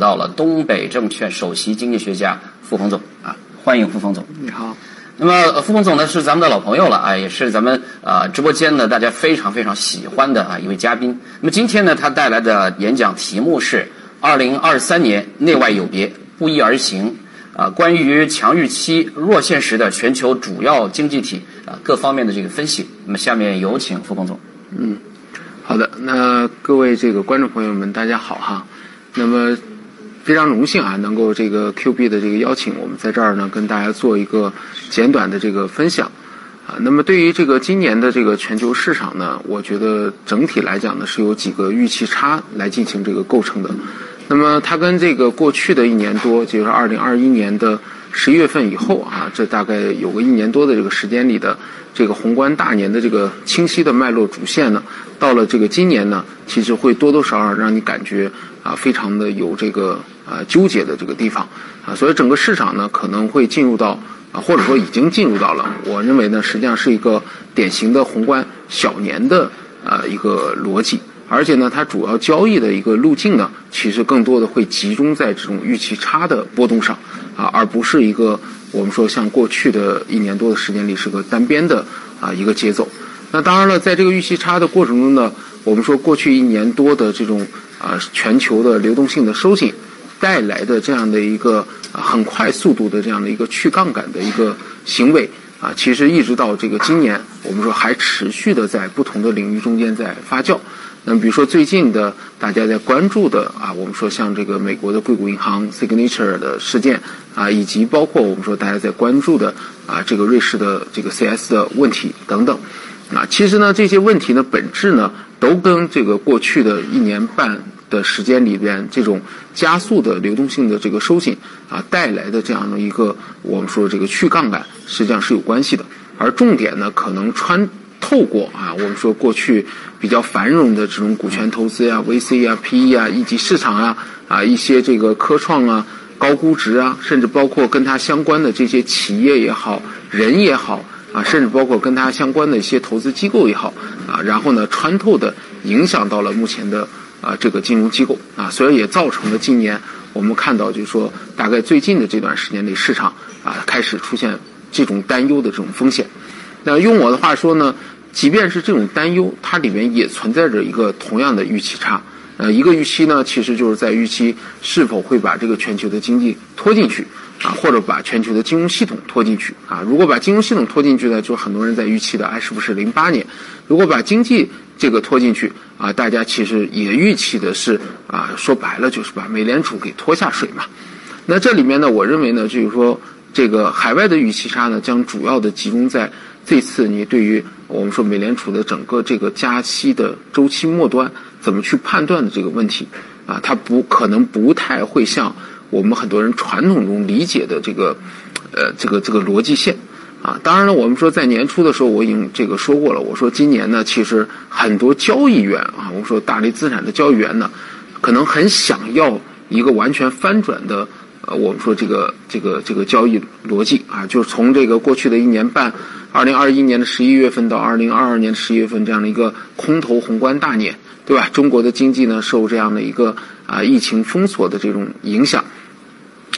到了东北证券首席经济学家付鹏总啊，欢迎付鹏总。你好。那么付鹏总呢是咱们的老朋友了啊，也是咱们啊直播间呢大家非常非常喜欢的啊一位嘉宾。那么今天呢他带来的演讲题目是“二零二三年内外有别，不一而行”，啊，关于强预期、弱现实的全球主要经济体啊各方面的这个分析。那么下面有请付鹏总。嗯，好的，那各位这个观众朋友们大家好哈。那么。非常荣幸啊，能够这个 Q B 的这个邀请，我们在这儿呢跟大家做一个简短的这个分享啊。那么对于这个今年的这个全球市场呢，我觉得整体来讲呢是有几个预期差来进行这个构成的。那么它跟这个过去的一年多，就是二零二一年的十一月份以后啊，这大概有个一年多的这个时间里的这个宏观大年的这个清晰的脉络主线呢，到了这个今年呢，其实会多多少少让你感觉。啊，非常的有这个啊纠结的这个地方啊，所以整个市场呢可能会进入到啊，或者说已经进入到了，我认为呢实际上是一个典型的宏观小年的啊一个逻辑，而且呢它主要交易的一个路径呢，其实更多的会集中在这种预期差的波动上啊，而不是一个我们说像过去的一年多的时间里是个单边的啊一个节奏。那当然了，在这个预期差的过程中呢，我们说过去一年多的这种。啊，全球的流动性的收紧带来的这样的一个啊很快速度的这样的一个去杠杆的一个行为啊，其实一直到这个今年，我们说还持续的在不同的领域中间在发酵。那么，比如说最近的大家在关注的啊，我们说像这个美国的硅谷银行 Signature 的事件啊，以及包括我们说大家在关注的啊，这个瑞士的这个 CS 的问题等等。啊，其实呢，这些问题呢，本质呢，都跟这个过去的一年半的时间里边，这种加速的流动性的这个收紧啊带来的这样的一个我们说这个去杠杆，实际上是有关系的。而重点呢，可能穿透过啊，我们说过去比较繁荣的这种股权投资呀、VC 啊、PE 啊，以及市场啊啊一些这个科创啊、高估值啊，甚至包括跟它相关的这些企业也好、人也好。啊，甚至包括跟它相关的一些投资机构也好，啊，然后呢，穿透的影响到了目前的啊这个金融机构啊，所以也造成了今年我们看到，就是说大概最近的这段时间内，市场啊开始出现这种担忧的这种风险。那用我的话说呢，即便是这种担忧，它里面也存在着一个同样的预期差。呃，一个预期呢，其实就是在预期是否会把这个全球的经济拖进去。啊，或者把全球的金融系统拖进去啊。如果把金融系统拖进去呢，就很多人在预期的，哎，是不是零八年？如果把经济这个拖进去啊，大家其实也预期的是啊，说白了就是把美联储给拖下水嘛。那这里面呢，我认为呢，就是说这个海外的预期差呢，将主要的集中在这次你对于我们说美联储的整个这个加息的周期末端怎么去判断的这个问题啊，它不可能不太会像。我们很多人传统中理解的这个，呃，这个这个逻辑线，啊，当然了，我们说在年初的时候我已经这个说过了，我说今年呢，其实很多交易员啊，我们说大类资产的交易员呢，可能很想要一个完全翻转的，呃，我们说这个这个这个交易逻辑啊，就是从这个过去的一年半，二零二一年的十一月份到二零二二年的十一月份这样的一个空头宏观大年，对吧？中国的经济呢，受这样的一个啊疫情封锁的这种影响。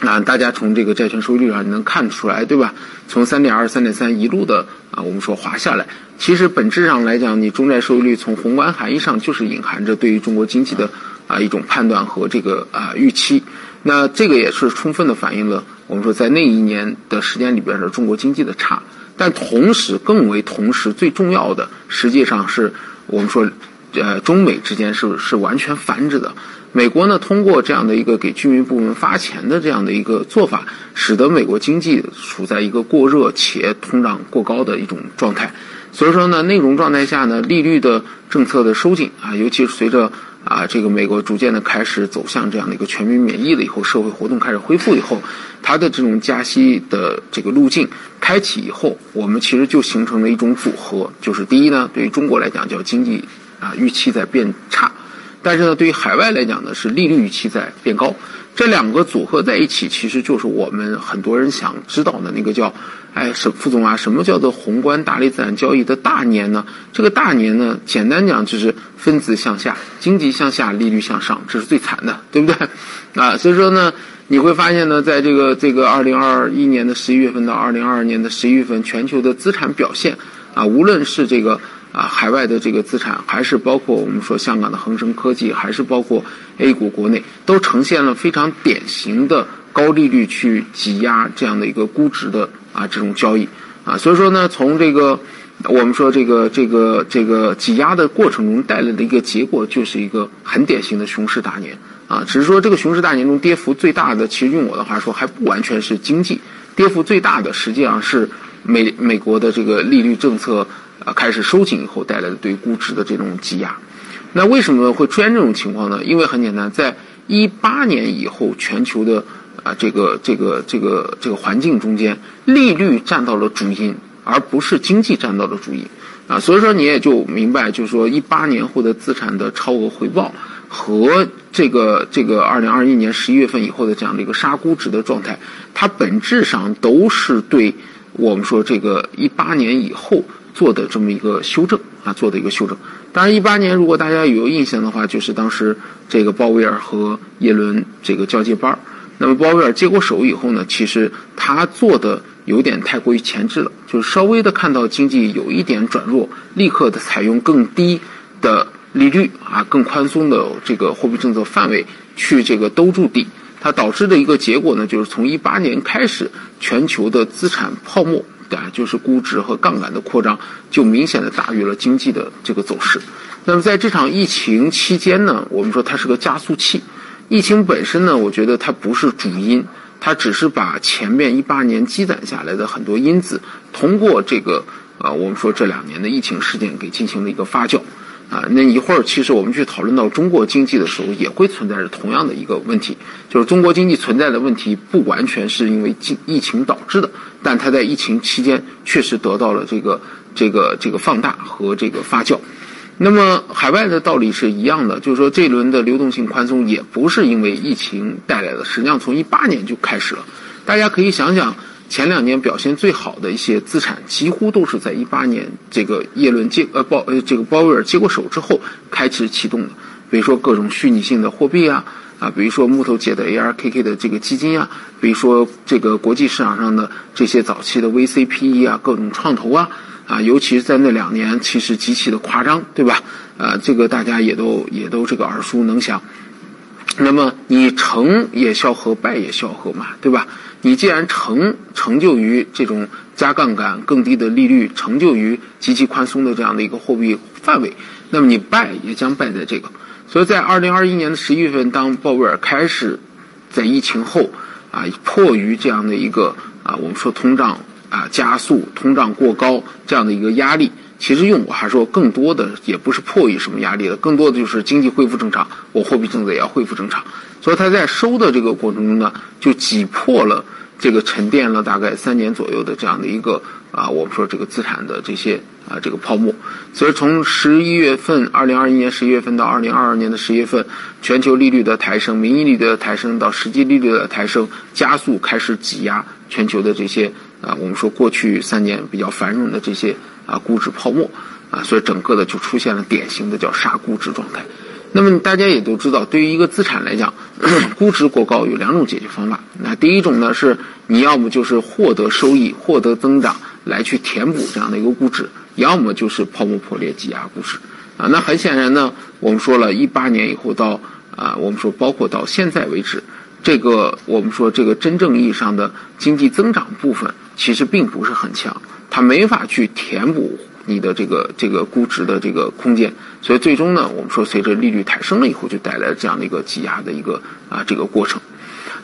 啊，大家从这个债券收益率上能看出来，对吧？从三点二、三点三一路的啊，我们说滑下来，其实本质上来讲，你中债收益率从宏观含义上就是隐含着对于中国经济的啊一种判断和这个啊预期。那这个也是充分的反映了我们说在那一年的时间里边的中国经济的差。但同时，更为同时最重要的，实际上是我们说，呃，中美之间是是完全反着的。美国呢，通过这样的一个给居民部门发钱的这样的一个做法，使得美国经济处在一个过热且通胀过高的一种状态。所以说呢，那种状态下呢，利率的政策的收紧啊，尤其是随着啊这个美国逐渐的开始走向这样的一个全民免疫了以后，社会活动开始恢复以后，它的这种加息的这个路径开启以后，我们其实就形成了一种组合，就是第一呢，对于中国来讲叫经济啊预期在变差。但是呢，对于海外来讲呢，是利率预期在变高。这两个组合在一起，其实就是我们很多人想知道的那个叫，哎，什副总啊，什么叫做宏观大类资产交易的大年呢？这个大年呢，简单讲就是分子向下，经济向下，利率向上，这是最惨的，对不对？啊，所以说呢，你会发现呢，在这个这个二零二一年的十一月份到二零二二年的十一月份，全球的资产表现啊，无论是这个。啊，海外的这个资产，还是包括我们说香港的恒生科技，还是包括 A 股国内，都呈现了非常典型的高利率去挤压这样的一个估值的啊这种交易啊，所以说呢，从这个我们说这个这个这个挤压的过程中带来的一个结果，就是一个很典型的熊市大年啊，只是说这个熊市大年中跌幅最大的，其实用我的话说，还不完全是经济跌幅最大的，实际上是美美国的这个利率政策。啊，开始收紧以后带来的对估值的这种挤压，那为什么会出现这种情况呢？因为很简单，在一八年以后，全球的啊这个这个这个这个环境中间，利率占到了主因，而不是经济占到了主因啊。所以说你也就明白，就是说一八年获得资产的超额回报和这个这个二零二一年十一月份以后的这样的一个杀估值的状态，它本质上都是对我们说这个一八年以后。做的这么一个修正啊，做的一个修正。当然，一八年如果大家有印象的话，就是当时这个鲍威尔和耶伦这个交接班儿。那么鲍威尔接过手以后呢，其实他做的有点太过于前置了，就是稍微的看到经济有一点转弱，立刻的采用更低的利率啊，更宽松的这个货币政策范围去这个兜住底。它导致的一个结果呢，就是从一八年开始，全球的资产泡沫。啊，就是估值和杠杆的扩张，就明显的大于了经济的这个走势。那么在这场疫情期间呢，我们说它是个加速器。疫情本身呢，我觉得它不是主因，它只是把前面一八年积攒下来的很多因子，通过这个啊，我们说这两年的疫情事件给进行了一个发酵。啊，那一会儿其实我们去讨论到中国经济的时候，也会存在着同样的一个问题，就是中国经济存在的问题不完全是因为疫情导致的，但它在疫情期间确实得到了这个这个这个放大和这个发酵。那么海外的道理是一样的，就是说这一轮的流动性宽松也不是因为疫情带来的，实际上从一八年就开始了。大家可以想想。前两年表现最好的一些资产，几乎都是在一八年这个耶伦接呃鲍呃这个鲍威尔接过手之后开始启动的。比如说各种虚拟性的货币啊啊，比如说木头姐的 ARKK 的这个基金啊，比如说这个国际市场上的这些早期的 VCPE 啊，各种创投啊啊，尤其是在那两年，其实极其的夸张，对吧？啊，这个大家也都也都这个耳熟能详。那么你成也萧何，败也萧何嘛，对吧？你既然成成就于这种加杠杆、更低的利率，成就于极其宽松的这样的一个货币范围，那么你败也将败在这个。所以在二零二一年的十一月份，当鲍威尔开始在疫情后啊，迫于这样的一个啊，我们说通胀啊加速、通胀过高这样的一个压力，其实用我还说更多的也不是迫于什么压力了，更多的就是经济恢复正常，我货币政策也要恢复正常。所以他在收的这个过程中呢，就挤破了这个沉淀了大概三年左右的这样的一个啊，我们说这个资产的这些啊这个泡沫。所以从十一月份，二零二一年十一月份到二零二二年的十一月份，全球利率的抬升、名义利率的抬升到实际利率的抬升，加速开始挤压全球的这些啊，我们说过去三年比较繁荣的这些啊估值泡沫啊，所以整个的就出现了典型的叫杀估值状态。那么大家也都知道，对于一个资产来讲，估值过高有两种解决方法。那第一种呢，是你要么就是获得收益、获得增长来去填补这样的一个估值，要么就是泡沫破裂挤压估值。啊，那很显然呢，我们说了一八年以后到啊，我们说包括到现在为止，这个我们说这个真正意义上的经济增长部分其实并不是很强，它没法去填补。你的这个这个估值的这个空间，所以最终呢，我们说随着利率抬升了以后，就带来了这样的一个挤压的一个啊这个过程。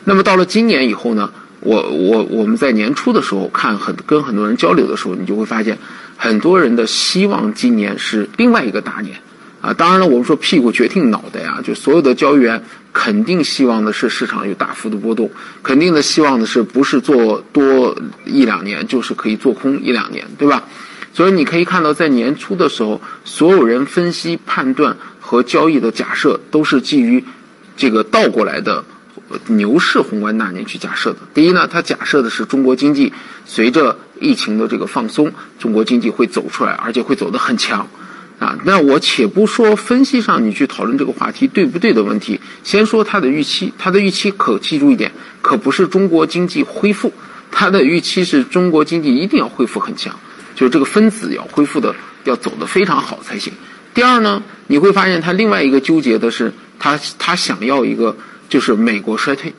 那么到了今年以后呢，我我我们在年初的时候看很跟很多人交流的时候，你就会发现很多人的希望今年是另外一个大年啊。当然了，我们说屁股决定脑袋啊，就所有的交易员肯定希望的是市场有大幅的波动，肯定的希望的是不是做多一两年，就是可以做空一两年，对吧？所以你可以看到，在年初的时候，所有人分析判断和交易的假设都是基于这个倒过来的牛市宏观大年去假设的。第一呢，它假设的是中国经济随着疫情的这个放松，中国经济会走出来，而且会走得很强。啊，那我且不说分析上你去讨论这个话题对不对的问题，先说它的预期。它的预期可记住一点，可不是中国经济恢复，它的预期是中国经济一定要恢复很强，就是这个分子要恢复的要走得非常好才行。第二呢，你会发现它另外一个纠结的是，他他想要一个就是美国衰退。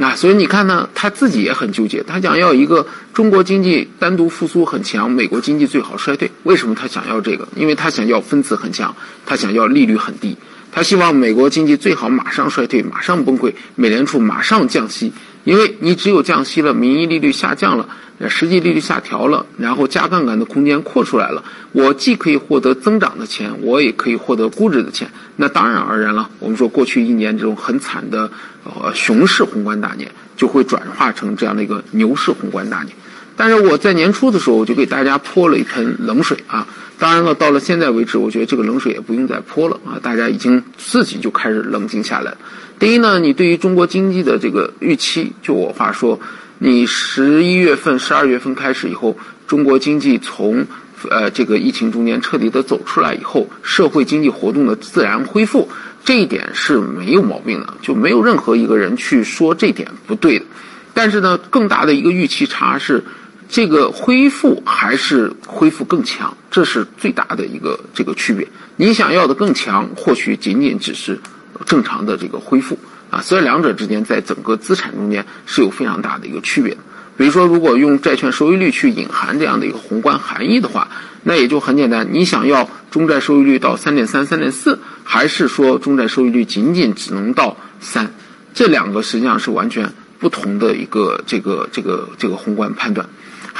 那所以你看呢，他自己也很纠结，他想要一个中国经济单独复苏很强，美国经济最好衰退。为什么他想要这个？因为他想要分子很强，他想要利率很低，他希望美国经济最好马上衰退，马上崩溃，美联储马上降息。因为你只有降息了，名义利率下降了，实际利率下调了，然后加杠杆的空间扩出来了，我既可以获得增长的钱，我也可以获得估值的钱。那当然而然了，我们说过去一年这种很惨的呃熊市宏观大年，就会转化成这样的一个牛市宏观大年。但是我在年初的时候，我就给大家泼了一盆冷水啊。当然了，到了现在为止，我觉得这个冷水也不用再泼了啊！大家已经自己就开始冷静下来。第一呢，你对于中国经济的这个预期，就我话说，你十一月份、十二月份开始以后，中国经济从呃这个疫情中间彻底的走出来以后，社会经济活动的自然恢复，这一点是没有毛病的，就没有任何一个人去说这点不对的。但是呢，更大的一个预期差是。这个恢复还是恢复更强，这是最大的一个这个区别。你想要的更强，或许仅仅只是正常的这个恢复啊。所以两者之间在整个资产中间是有非常大的一个区别。比如说，如果用债券收益率去隐含这样的一个宏观含义的话，那也就很简单。你想要中债收益率到三点三、三点四，还是说中债收益率仅仅只能到三？这两个实际上是完全不同的一个这个这个这个宏观判断。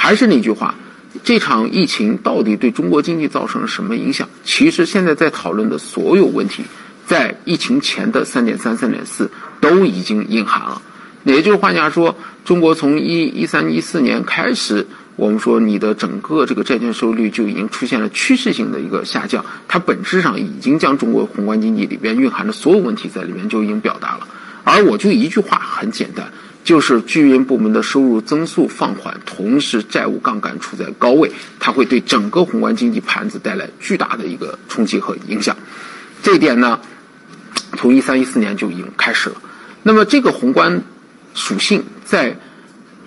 还是那句话，这场疫情到底对中国经济造成了什么影响？其实现在在讨论的所有问题，在疫情前的三点三、三点四都已经隐含了。也就是换句话说，中国从一一三一四年开始，我们说你的整个这个债券收益率就已经出现了趋势性的一个下降，它本质上已经将中国宏观经济里边蕴含的所有问题在里面就已经表达了。而我就一句话，很简单。就是居民部门的收入增速放缓，同时债务杠杆处在高位，它会对整个宏观经济盘子带来巨大的一个冲击和影响。这一点呢，从一三一四年就已经开始了。那么这个宏观属性在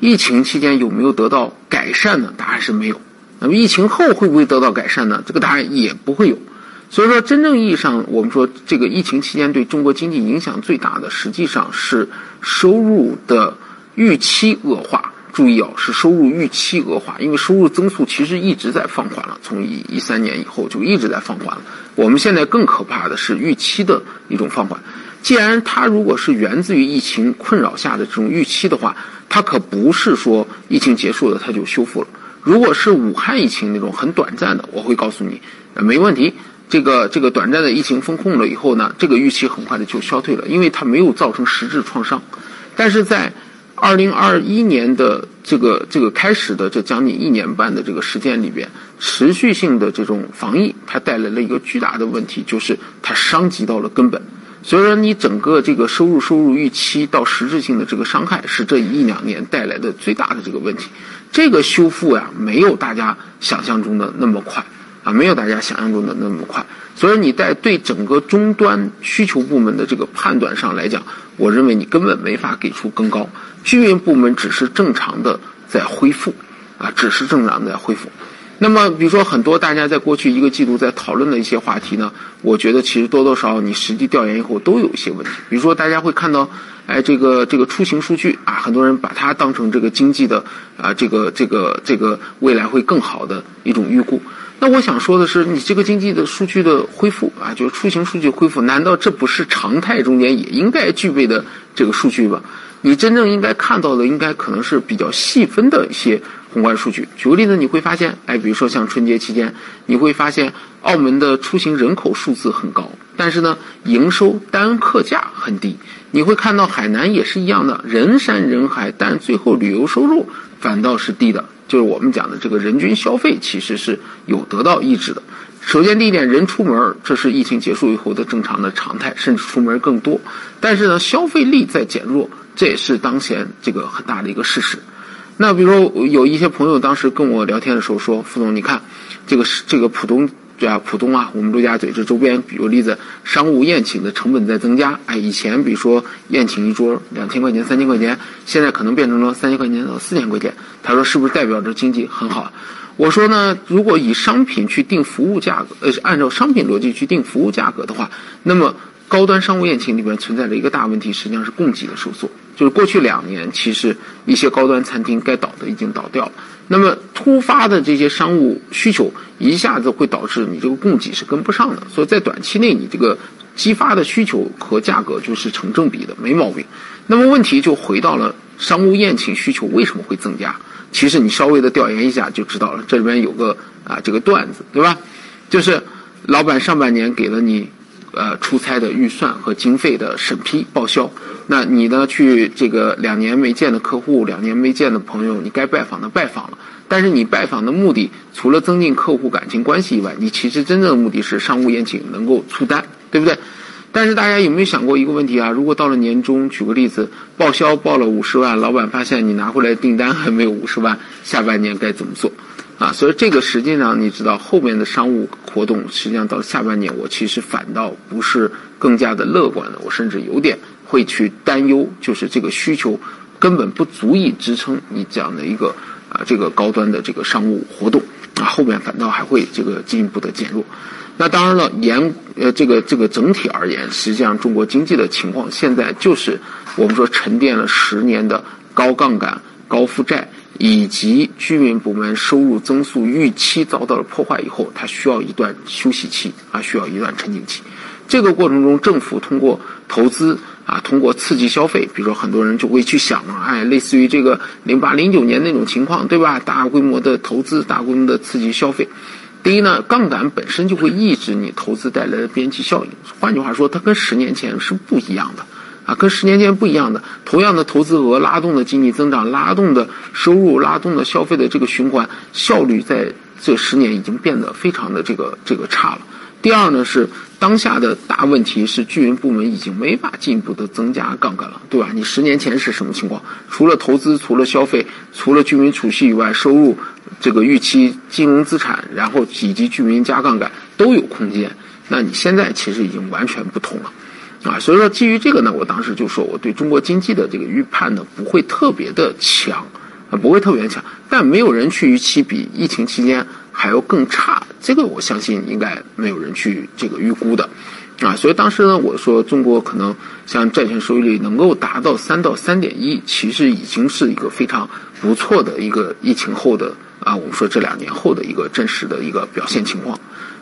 疫情期间有没有得到改善呢？答案是没有。那么疫情后会不会得到改善呢？这个答案也不会有。所以说，真正意义上，我们说这个疫情期间对中国经济影响最大的，实际上是收入的预期恶化。注意啊，是收入预期恶化，因为收入增速其实一直在放缓了，从一一三年以后就一直在放缓了。我们现在更可怕的是预期的一种放缓。既然它如果是源自于疫情困扰下的这种预期的话，它可不是说疫情结束了它就修复了。如果是武汉疫情那种很短暂的，我会告诉你，没问题。这个这个短暂的疫情封控了以后呢，这个预期很快的就消退了，因为它没有造成实质创伤。但是在二零二一年的这个这个开始的这将近一年半的这个时间里边，持续性的这种防疫，它带来了一个巨大的问题，就是它伤及到了根本。所以说，你整个这个收入收入预期到实质性的这个伤害，是这一两年带来的最大的这个问题。这个修复呀，没有大家想象中的那么快。啊，没有大家想象中的那么快，所以你在对整个终端需求部门的这个判断上来讲，我认为你根本没法给出更高。居民部门只是正常的在恢复，啊，只是正常的在恢复。那么，比如说很多大家在过去一个季度在讨论的一些话题呢，我觉得其实多多少少你实际调研以后都有一些问题。比如说大家会看到，哎，这个这个出行数据啊，很多人把它当成这个经济的啊，这个这个这个未来会更好的一种预估。那我想说的是，你这个经济的数据的恢复啊，就是出行数据恢复，难道这不是常态中间也应该具备的这个数据吗？你真正应该看到的，应该可能是比较细分的一些宏观数据。举个例子，你会发现，哎，比如说像春节期间，你会发现澳门的出行人口数字很高，但是呢，营收单客价很低。你会看到海南也是一样的，人山人海，但最后旅游收入反倒是低的。就是我们讲的这个人均消费其实是有得到抑制的，首先，第一点，人出门儿这是疫情结束以后的正常的常态，甚至出门儿更多。但是呢，消费力在减弱，这也是当前这个很大的一个事实。那比如说，有一些朋友当时跟我聊天的时候说：“副总，你看这个是这个浦东对啊，浦东啊，我们陆家嘴这周边，比如例子，商务宴请的成本在增加。哎，以前比如说宴请一桌两千块钱、三千块钱，现在可能变成了三千块钱到四千块钱。他说，是不是代表着经济很好？”我说呢，如果以商品去定服务价格，呃，按照商品逻辑去定服务价格的话，那么高端商务宴请里面存在着一个大问题，实际上是供给的收缩。就是过去两年，其实一些高端餐厅该倒的已经倒掉了。那么突发的这些商务需求，一下子会导致你这个供给是跟不上的。所以在短期内，你这个激发的需求和价格就是成正比的，没毛病。那么问题就回到了商务宴请需求为什么会增加？其实你稍微的调研一下就知道了，这里边有个啊这个段子，对吧？就是老板上半年给了你呃出差的预算和经费的审批报销，那你呢去这个两年没见的客户、两年没见的朋友，你该拜访的拜访了，但是你拜访的目的除了增进客户感情关系以外，你其实真正的目的是商务宴请能够出单，对不对？但是大家有没有想过一个问题啊？如果到了年终，举个例子，报销报了五十万，老板发现你拿回来订单还没有五十万，下半年该怎么做？啊，所以这个实际上你知道，后面的商务活动实际上到下半年，我其实反倒不是更加的乐观的，我甚至有点会去担忧，就是这个需求根本不足以支撑你这样的一个啊这个高端的这个商务活动啊，后面反倒还会这个进一步的减弱。那当然了，严呃，这个这个整体而言，实际上中国经济的情况现在就是我们说沉淀了十年的高杠杆、高负债，以及居民部门收入增速预期遭到了破坏以后，它需要一段休息期啊，需要一段沉静期。这个过程中，政府通过投资啊，通过刺激消费，比如说很多人就会去想啊，哎，类似于这个零八零九年那种情况，对吧？大规模的投资，大规模的刺激消费。第一呢，杠杆本身就会抑制你投资带来的边际效应。换句话说，它跟十年前是不一样的，啊，跟十年前不一样的。同样的投资额拉动的经济增长，拉动的收入，拉动的消费的这个循环效率，在这十年已经变得非常的这个这个差了。第二呢，是当下的大问题是居民部门已经没法进一步的增加杠杆了，对吧？你十年前是什么情况？除了投资，除了消费，除了居民储蓄以外，收入。这个预期金融资产，然后以及居民加杠杆都有空间。那你现在其实已经完全不同了，啊，所以说基于这个呢，我当时就说我对中国经济的这个预判呢不会特别的强，啊，不会特别强，但没有人去预期比疫情期间还要更差，这个我相信应该没有人去这个预估的，啊，所以当时呢我说中国可能像债券收益率能够达到三到三点一，其实已经是一个非常不错的一个疫情后的。啊，我们说这两年后的一个真实的一个表现情况。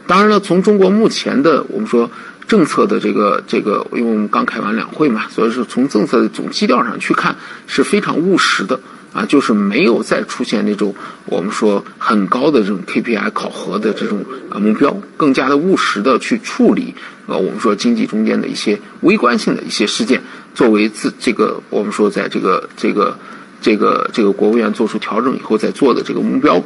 当然了，从中国目前的我们说政策的这个这个，因为我们刚开完两会嘛，所以说从政策的总基调上去看是非常务实的啊，就是没有再出现那种我们说很高的这种 KPI 考核的这种啊目标，更加的务实的去处理呃我们说经济中间的一些微观性的一些事件，作为自这个我们说在这个这个。这个这个国务院做出调整以后再做的这个目标，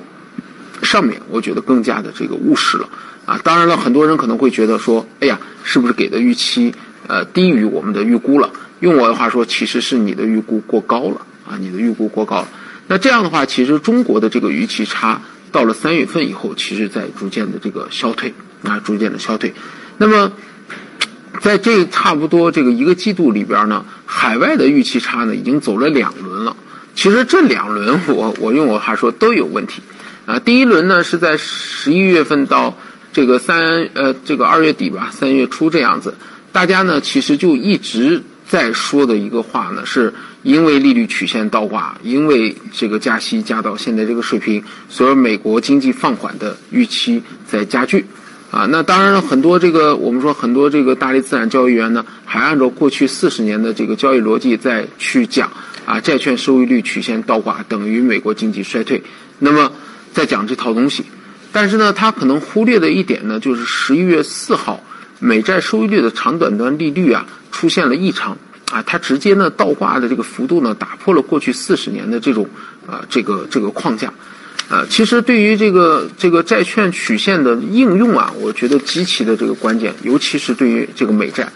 上面我觉得更加的这个务实了啊。当然了，很多人可能会觉得说，哎呀，是不是给的预期呃低于我们的预估了？用我的话说，其实是你的预估过高了啊，你的预估过高了。那这样的话，其实中国的这个预期差到了三月份以后，其实在逐渐的这个消退啊，逐渐的消退。那么在这差不多这个一个季度里边呢，海外的预期差呢已经走了两轮了。其实这两轮，我我用我话说都有问题，啊，第一轮呢是在十一月份到这个三呃这个二月底吧，三月初这样子，大家呢其实就一直在说的一个话呢，是因为利率曲线倒挂，因为这个加息加到现在这个水平，所以美国经济放缓的预期在加剧。啊，那当然了，很多这个我们说很多这个大力资产交易员呢，还按照过去四十年的这个交易逻辑再去讲啊，债券收益率曲线倒挂等于美国经济衰退，那么再讲这套东西，但是呢，他可能忽略的一点呢，就是十一月四号美债收益率的长短端利率啊出现了异常啊，它直接呢倒挂的这个幅度呢打破了过去四十年的这种啊这个这个框架。啊，其实对于这个这个债券曲线的应用啊，我觉得极其的这个关键，尤其是对于这个美债，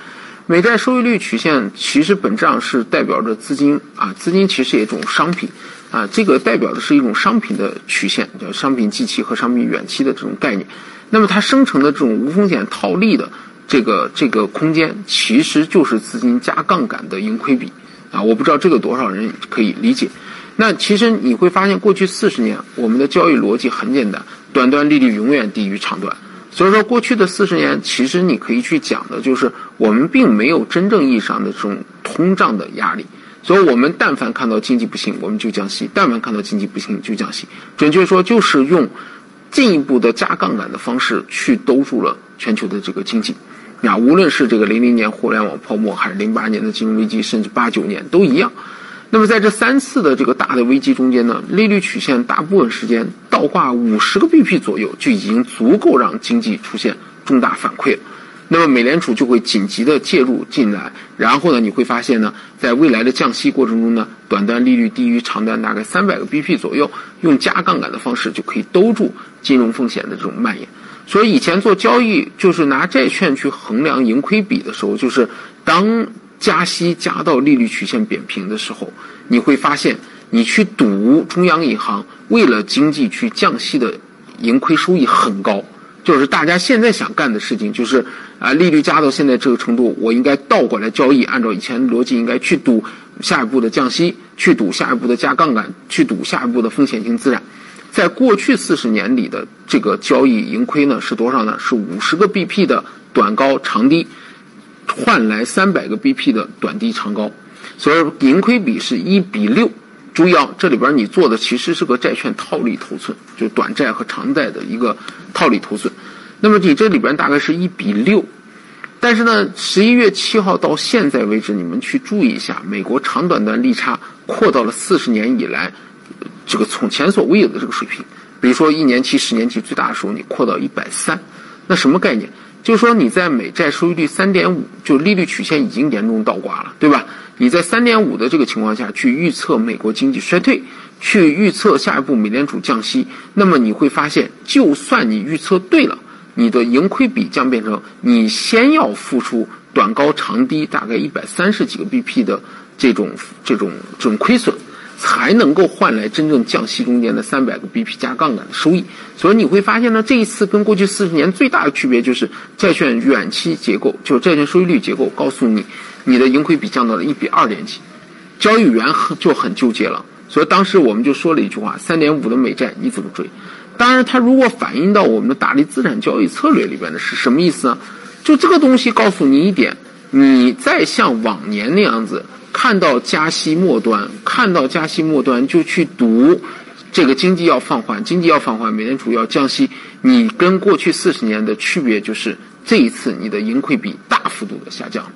美债收益率曲线其实本质上是代表着资金啊，资金其实也是一种商品啊，这个代表的是一种商品的曲线，叫商品近期和商品远期的这种概念。那么它生成的这种无风险套利的这个这个空间，其实就是资金加杠杆的盈亏比啊，我不知道这个多少人可以理解。那其实你会发现，过去四十年我们的交易逻辑很简单，短端利率永远低于长端。所以说，过去的四十年，其实你可以去讲的就是，我们并没有真正意义上的这种通胀的压力。所以我们但凡看到经济不行，我们就降息；但凡看到经济不行，就降息。准确说，就是用进一步的加杠杆的方式去兜住了全球的这个经济。啊，无论是这个零零年互联网泡沫，还是零八年的金融危机，甚至八九年都一样。那么在这三次的这个大的危机中间呢，利率曲线大部分时间倒挂五十个 BP 左右就已经足够让经济出现重大反馈了。那么美联储就会紧急的介入进来，然后呢，你会发现呢，在未来的降息过程中呢，短端利率低于长端大概三百个 BP 左右，用加杠杆的方式就可以兜住金融风险的这种蔓延。所以以前做交易就是拿债券去衡量盈亏比的时候，就是当。加息加到利率曲线扁平的时候，你会发现，你去赌中央银行为了经济去降息的盈亏收益很高。就是大家现在想干的事情，就是啊，利率加到现在这个程度，我应该倒过来交易，按照以前逻辑应该去赌下一步的降息，去赌下一步的加杠杆，去赌下一步的风险性资产。在过去四十年里的这个交易盈亏呢是多少呢？是五十个 BP 的短高长低。换来三百个 BP 的短低长高，所以盈亏比是一比六。注意啊，这里边你做的其实是个债券套利头寸，就短债和长债的一个套利头寸。那么你这里边大概是一比六，但是呢，十一月七号到现在为止，你们去注意一下，美国长短端利差扩到了四十年以来这个从前所未有的这个水平。比如说一年期、十年期最大的时候，你扩到一百三，那什么概念？就是说，你在美债收益率三点五，就利率曲线已经严重倒挂了，对吧？你在三点五的这个情况下去预测美国经济衰退，去预测下一步美联储降息，那么你会发现，就算你预测对了，你的盈亏比将变成你先要付出短高长低大概一百三十几个 BP 的这种这种这种亏损。才能够换来真正降息中间的三百个 BP 加杠杆的收益，所以你会发现呢，这一次跟过去四十年最大的区别就是债券远期结构，就是债券收益率结构告诉你，你的盈亏比降到了一比二点几，交易员很就很纠结了。所以当时我们就说了一句话：三点五的美债你怎么追？当然，它如果反映到我们的大力资产交易策略里边的是什么意思呢？就这个东西告诉你一点，你再像往年那样子。看到加息末端，看到加息末端就去赌，这个经济要放缓，经济要放缓，美联储要降息。你跟过去四十年的区别就是，这一次你的盈亏比大幅度的下降，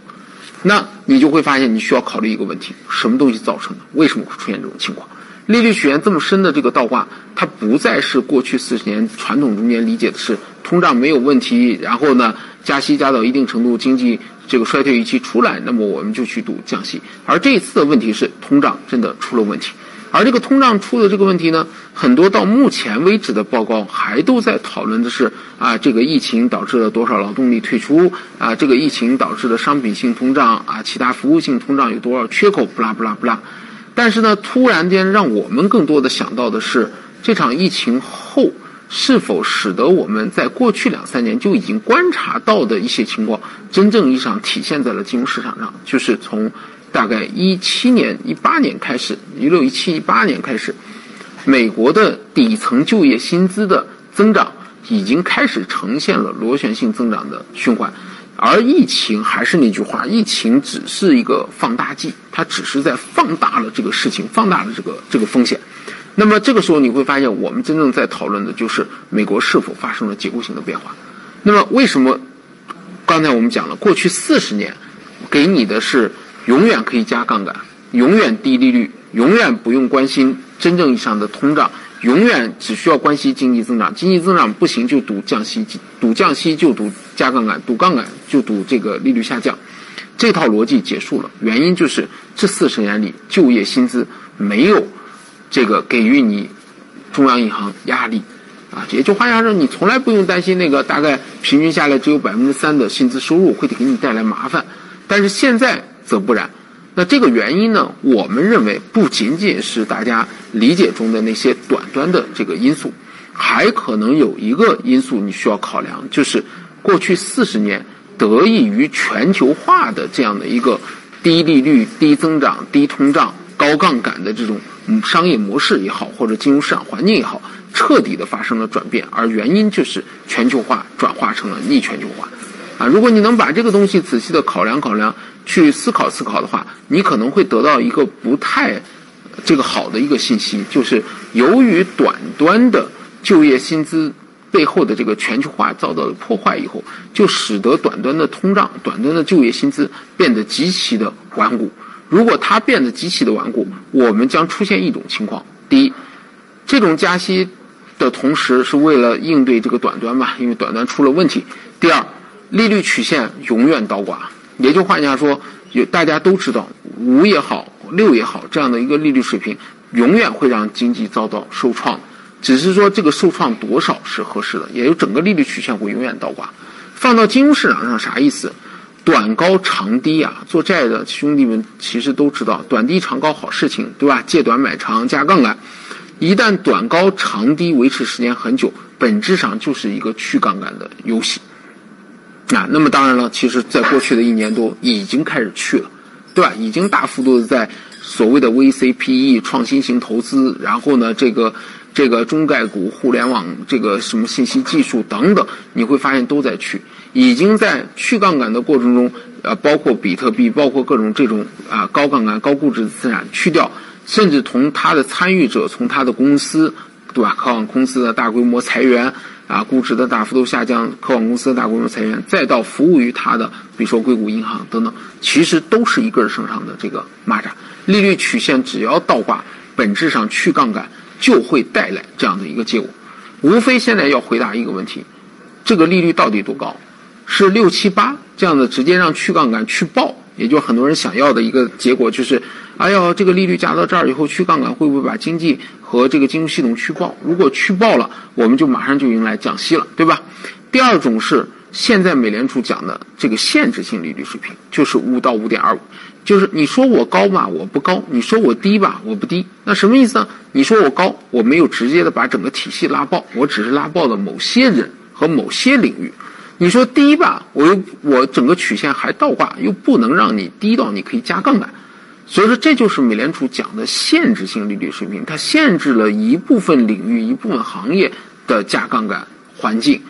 那你就会发现你需要考虑一个问题：什么东西造成的？为什么会出现这种情况？利率曲线这么深的这个倒挂，它不再是过去四十年传统中间理解的是通胀没有问题，然后呢加息加到一定程度，经济。这个衰退预期出来，那么我们就去赌降息。而这一次的问题是，通胀真的出了问题。而这个通胀出的这个问题呢，很多到目前为止的报告还都在讨论的是啊，这个疫情导致了多少劳动力退出啊，这个疫情导致的商品性通胀啊，其他服务性通胀有多少缺口，不拉不拉不拉。但是呢，突然间让我们更多的想到的是，这场疫情后。是否使得我们在过去两三年就已经观察到的一些情况，真正意义上体现在了金融市场上？就是从大概一七年、一八年开始，一六、一七、一八年开始，美国的底层就业薪资的增长已经开始呈现了螺旋性增长的循环，而疫情还是那句话，疫情只是一个放大剂，它只是在放大了这个事情，放大了这个这个风险。那么这个时候你会发现，我们真正在讨论的就是美国是否发生了结构性的变化。那么为什么刚才我们讲了，过去四十年给你的是永远可以加杠杆，永远低利率，永远不用关心真正意义上的通胀，永远只需要关心经济增长，经济增长不行就赌降息，赌降息就赌加杠杆，赌杠杆就赌这个利率下降。这套逻辑结束了，原因就是这四十年里就业薪资没有。这个给予你中央银行压力。啊，也就换句话说，你从来不用担心那个大概平均下来只有百分之三的薪资收入会给你带来麻烦，但是现在则不然。那这个原因呢，我们认为不仅仅是大家理解中的那些短端的这个因素，还可能有一个因素你需要考量，就是过去四十年得益于全球化的这样的一个低利率、低增长、低通胀、高杠杆的这种商业模式也好，或者金融市场环境也好。彻底的发生了转变，而原因就是全球化转化成了逆全球化，啊，如果你能把这个东西仔细的考量考量，去思考思考的话，你可能会得到一个不太这个好的一个信息，就是由于短端的就业薪资背后的这个全球化遭到了破坏以后，就使得短端的通胀、短端的就业薪资变得极其的顽固。如果它变得极其的顽固，我们将出现一种情况：第一，这种加息。的同时，是为了应对这个短端吧，因为短端出了问题。第二，利率曲线永远倒挂，也就换句话说，有大家都知道，五也好，六也好，这样的一个利率水平，永远会让经济遭到受创。只是说这个受创多少是合适的，也就整个利率曲线会永远倒挂。放到金融市场上啥意思？短高长低啊，做债的兄弟们其实都知道，短低长高好事情，对吧？借短买长，加杠杆。一旦短高长低维持时间很久，本质上就是一个去杠杆的游戏。啊，那么当然了，其实在过去的一年多已经开始去了，对吧？已经大幅度的在所谓的 VCPE 创新型投资，然后呢，这个这个中概股、互联网这个什么信息技术等等，你会发现都在去，已经在去杠杆的过程中，呃，包括比特币，包括各种这种啊高杠杆、高估值的资产去掉。甚至从他的参与者，从他的公司，对吧？科网公司的大规模裁员，啊，估值的大幅度下降，科网公司大规模裁员，再到服务于他的，比如说硅谷银行等等，其实都是一根绳上的这个蚂蚱。利率曲线只要倒挂，本质上去杠杆就会带来这样的一个结果。无非现在要回答一个问题：这个利率到底多高？是六七八这样的直接让去杠杆去爆？也就很多人想要的一个结果，就是，哎呦，这个利率加到这儿以后，去杠杆会不会把经济和这个金融系统去爆？如果去爆了，我们就马上就迎来降息了，对吧？第二种是现在美联储讲的这个限制性利率水平，就是五到五点二五，就是你说我高吧，我不高；你说我低吧，我不低。那什么意思呢？你说我高，我没有直接的把整个体系拉爆，我只是拉爆了某些人和某些领域。你说低吧，我又我整个曲线还倒挂，又不能让你低到你可以加杠杆，所以说这就是美联储讲的限制性利率水平，它限制了一部分领域、一部分行业的加杠杆环境，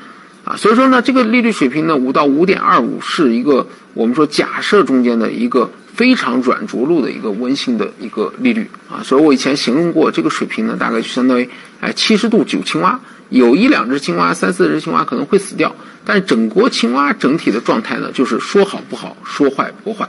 啊，所以说呢，这个利率水平呢，五到五点二五是一个我们说假设中间的一个非常软着陆的一个温馨的一个利率啊，所以我以前形容过这个水平呢，大概就相当于哎七十度九青蛙。有一两只青蛙、三四只青蛙可能会死掉，但是整国青蛙整体的状态呢，就是说好不好，说坏不坏。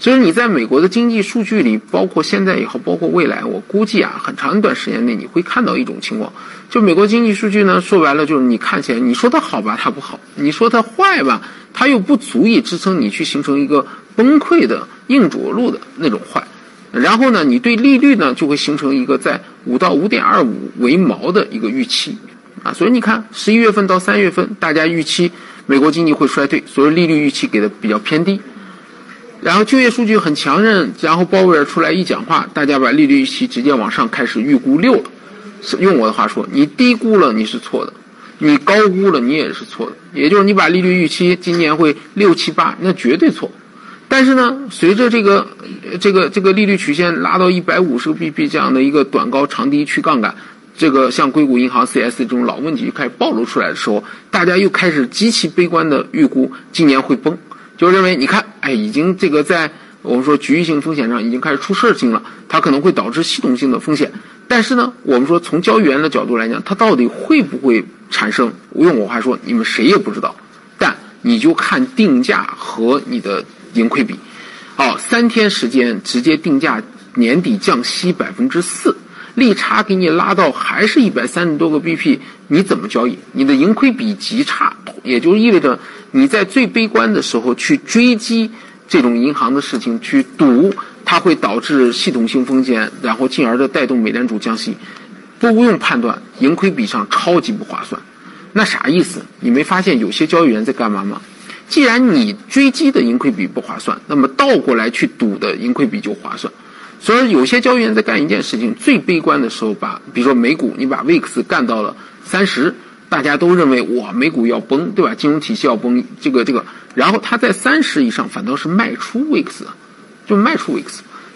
所以你在美国的经济数据里，包括现在也好，包括未来，我估计啊，很长一段时间内你会看到一种情况，就美国经济数据呢，说白了就是你看起来你说它好吧，它不好；你说它坏吧，它又不足以支撑你去形成一个崩溃的硬着陆的那种坏。然后呢，你对利率呢就会形成一个在五到五点二五为毛的一个预期。所以你看，十一月份到三月份，大家预期美国经济会衰退，所以利率预期给的比较偏低。然后就业数据很强韧，然后鲍威尔出来一讲话，大家把利率预期直接往上开始预估六了。用我的话说，你低估了你是错的，你高估了你也是错的。也就是你把利率预期今年会六七八，那绝对错。但是呢，随着这个这个这个利率曲线拉到一百五十个 BP 这样的一个短高长低去杠杆。这个像硅谷银行 CS 这种老问题就开始暴露出来的时候，大家又开始极其悲观的预估今年会崩，就认为你看，哎，已经这个在我们说局域性风险上已经开始出事情了，它可能会导致系统性的风险。但是呢，我们说从交易员的角度来讲，它到底会不会产生？用我话说，你们谁也不知道。但你就看定价和你的盈亏比，哦，三天时间直接定价年底降息百分之四。利差给你拉到还是一百三十多个 BP，你怎么交易？你的盈亏比极差，也就意味着你在最悲观的时候去追击这种银行的事情，去赌它会导致系统性风险，然后进而的带动美联储降息。都不用判断，盈亏比上超级不划算。那啥意思？你没发现有些交易员在干嘛吗？既然你追击的盈亏比不划算，那么倒过来去赌的盈亏比就划算。所以有些交易员在干一件事情，最悲观的时候，把比如说美股，你把 VIX 干到了三十，大家都认为哇，美股要崩，对吧？金融体系要崩，这个这个，然后他在三十以上反倒是卖出 VIX，就卖出 VIX。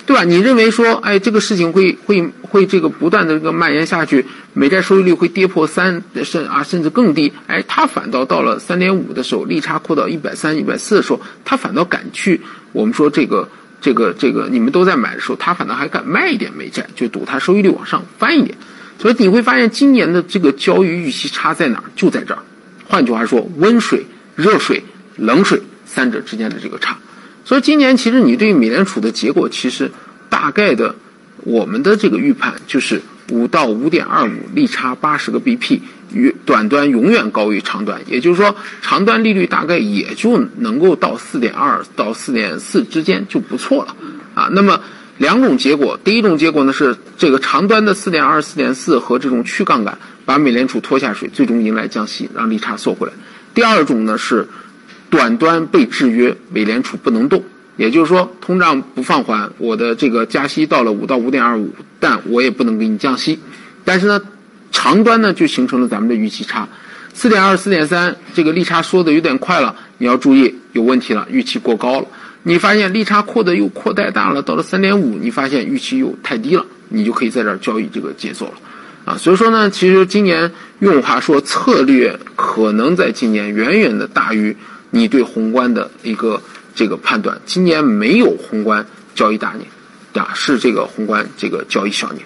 对吧？你认为说，哎，这个事情会会会这个不断的这个蔓延下去，美债收益率会跌破三甚啊甚至更低，哎，他反倒到了三点五的时候，利差扩到一百三、一百四的时候，他反倒敢去我们说这个这个这个你们都在买的时候，他反倒还敢卖一点美债，就赌它收益率往上翻一点。所以你会发现今年的这个交易预期差在哪儿？就在这儿。换句话说，温水、热水、冷水三者之间的这个差。所以今年其实你对美联储的结果，其实大概的我们的这个预判就是五到五点二五利差八十个 BP，与短端永远高于长端，也就是说长端利率大概也就能够到四点二到四点四之间就不错了啊。那么两种结果，第一种结果呢是这个长端的四点二四点四和这种去杠杆把美联储拖下水，最终迎来降息，让利差缩回来。第二种呢是。短端被制约，美联储不能动，也就是说通胀不放缓，我的这个加息到了五到五点二五，但我也不能给你降息。但是呢，长端呢就形成了咱们的预期差，四点二、四点三，这个利差缩的有点快了，你要注意有问题了，预期过高了。你发现利差扩的又扩太大了，到了三点五，你发现预期又太低了，你就可以在这儿交易这个节奏了。啊，所以说呢，其实今年用话说策略可能在今年远远的大于。你对宏观的一个这个判断，今年没有宏观交易大年，啊，是这个宏观这个交易小年，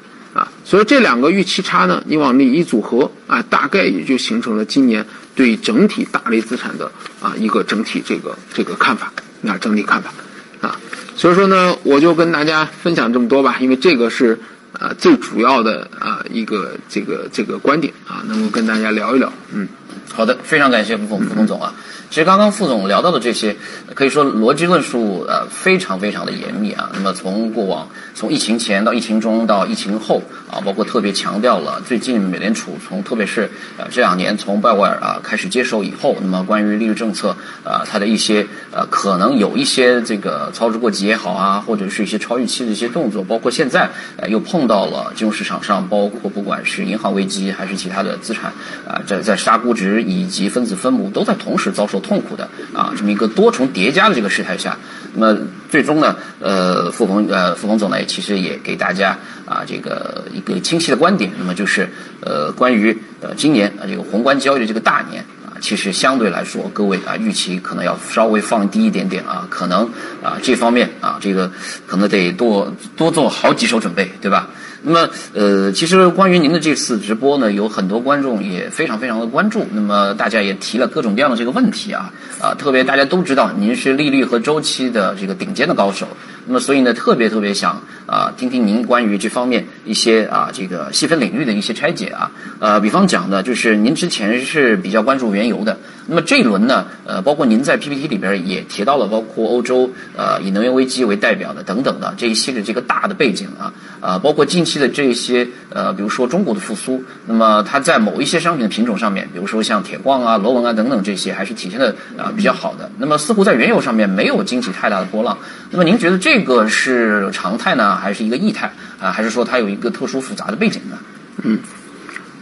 所以这两个预期差呢，你往里一组合，啊，大概也就形成了今年对整体大类资产的啊一个整体这个这个看法，啊，整体看法，啊，所以说呢，我就跟大家分享这么多吧，因为这个是啊最主要的啊一个这个这个观点啊，能够跟大家聊一聊，嗯，好的，非常感谢副副总总啊。其实刚刚副总聊到的这些，可以说逻辑论述呃非常非常的严密啊。那么从过往从疫情前到疫情中到疫情后啊，包括特别强调了最近美联储从特别是呃这两年从鲍威尔啊开始接手以后，那么关于利率政策啊它的一些呃可能有一些这个操之过急也好啊，或者是一些超预期的一些动作，包括现在呃又碰到了金融市场上，包括不管是银行危机还是其他的资产啊在在杀估值以及分子分母都在同时遭受。痛苦的啊，这么一个多重叠加的这个事态下，那么最终呢，呃，付鹏呃付鹏总呢，其实也给大家啊这个一个清晰的观点，那么就是呃关于呃今年啊这个宏观交易的这个大年啊，其实相对来说，各位啊预期可能要稍微放低一点点啊，可能啊这方面啊这个可能得多多做好几手准备，对吧？那么，呃，其实关于您的这次直播呢，有很多观众也非常非常的关注。那么大家也提了各种各样的这个问题啊，啊，特别大家都知道您是利率和周期的这个顶尖的高手。那么所以呢，特别特别想啊，听听您关于这方面一些啊这个细分领域的一些拆解啊。呃，比方讲呢，就是您之前是比较关注原油的。那么这一轮呢，呃，包括您在 PPT 里边也提到了，包括欧洲呃以能源危机为代表的等等的这一系列这个大的背景啊，啊，包括近期的这些呃，比如说中国的复苏，那么它在某一些商品的品种上面，比如说像铁矿啊、螺纹啊等等这些，还是体现的啊比较好的。那么似乎在原油上面没有惊起太大的波浪。那么您觉得这个是常态呢，还是一个异态啊？还是说它有一个特殊复杂的背景呢？嗯，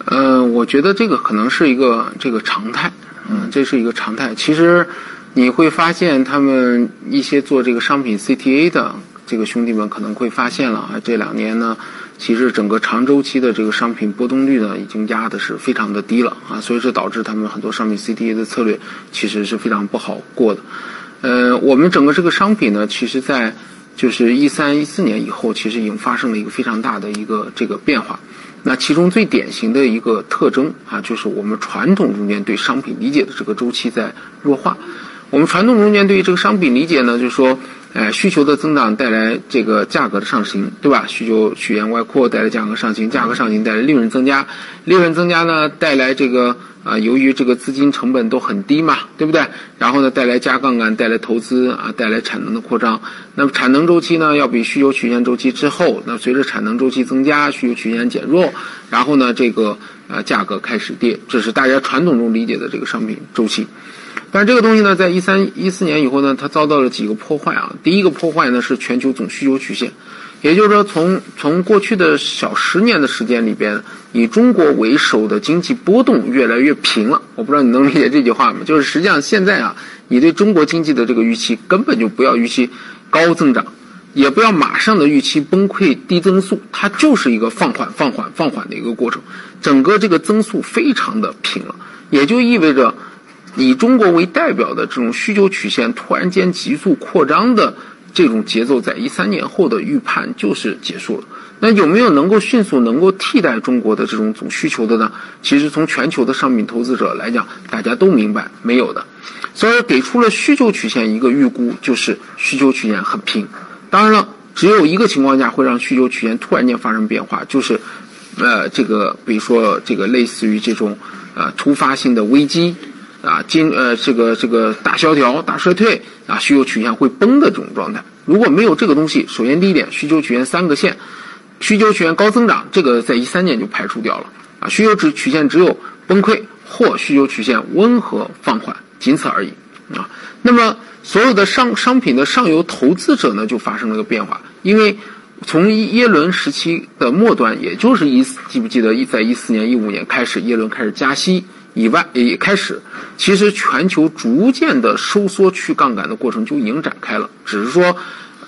呃，我觉得这个可能是一个这个常态。嗯，这是一个常态。其实你会发现，他们一些做这个商品 CTA 的这个兄弟们可能会发现了啊，这两年呢，其实整个长周期的这个商品波动率呢，已经压的是非常的低了啊，所以这导致他们很多商品 CTA 的策略其实是非常不好过的。呃，我们整个这个商品呢，其实在就是一三一四年以后，其实已经发生了一个非常大的一个这个变化。那其中最典型的一个特征啊，就是我们传统中间对商品理解的这个周期在弱化。我们传统中间对于这个商品理解呢，就是说，哎，需求的增长带来这个价格的上行，对吧？需求曲线外扩带来价格上行，价格上行带来利润增加，利润增加呢带来这个啊，由于这个资金成本都很低嘛，对不对？然后呢，带来加杠杆，带来投资啊，带来产能的扩张。那么产能周期呢，要比需求曲线周期之后，那随着产能周期增加，需求曲线减弱，然后呢，这个呃价格开始跌，这是大家传统中理解的这个商品周期。但是这个东西呢，在一三一四年以后呢，它遭到了几个破坏啊。第一个破坏呢是全球总需求曲线。也就是说，从从过去的小十年的时间里边，以中国为首的经济波动越来越平了。我不知道你能理解这句话吗？就是实际上现在啊，你对中国经济的这个预期根本就不要预期高增长，也不要马上的预期崩溃低增速，它就是一个放缓、放缓、放缓的一个过程。整个这个增速非常的平了，也就意味着以中国为代表的这种需求曲线突然间急速扩张的。这种节奏在一三年后的预判就是结束了。那有没有能够迅速能够替代中国的这种总需求的呢？其实从全球的商品投资者来讲，大家都明白没有的。所以给出了需求曲线一个预估，就是需求曲线很平。当然了，只有一个情况下会让需求曲线突然间发生变化，就是呃这个比如说这个类似于这种呃突发性的危机。啊，经呃这个这个大萧条、大衰退啊，需求曲线会崩的这种状态。如果没有这个东西，首先第一点，需求曲线三个线，需求曲线高增长，这个在一三年就排除掉了啊。需求值曲线只有崩溃或需求曲线温和放缓，仅此而已啊。那么所有的商商品的上游投资者呢，就发生了个变化，因为从耶伦时期的末端，也就是一记不记得一在一四年、一五年开始，耶伦开始加息。以外也开始，其实全球逐渐的收缩去杠杆的过程就已经展开了，只是说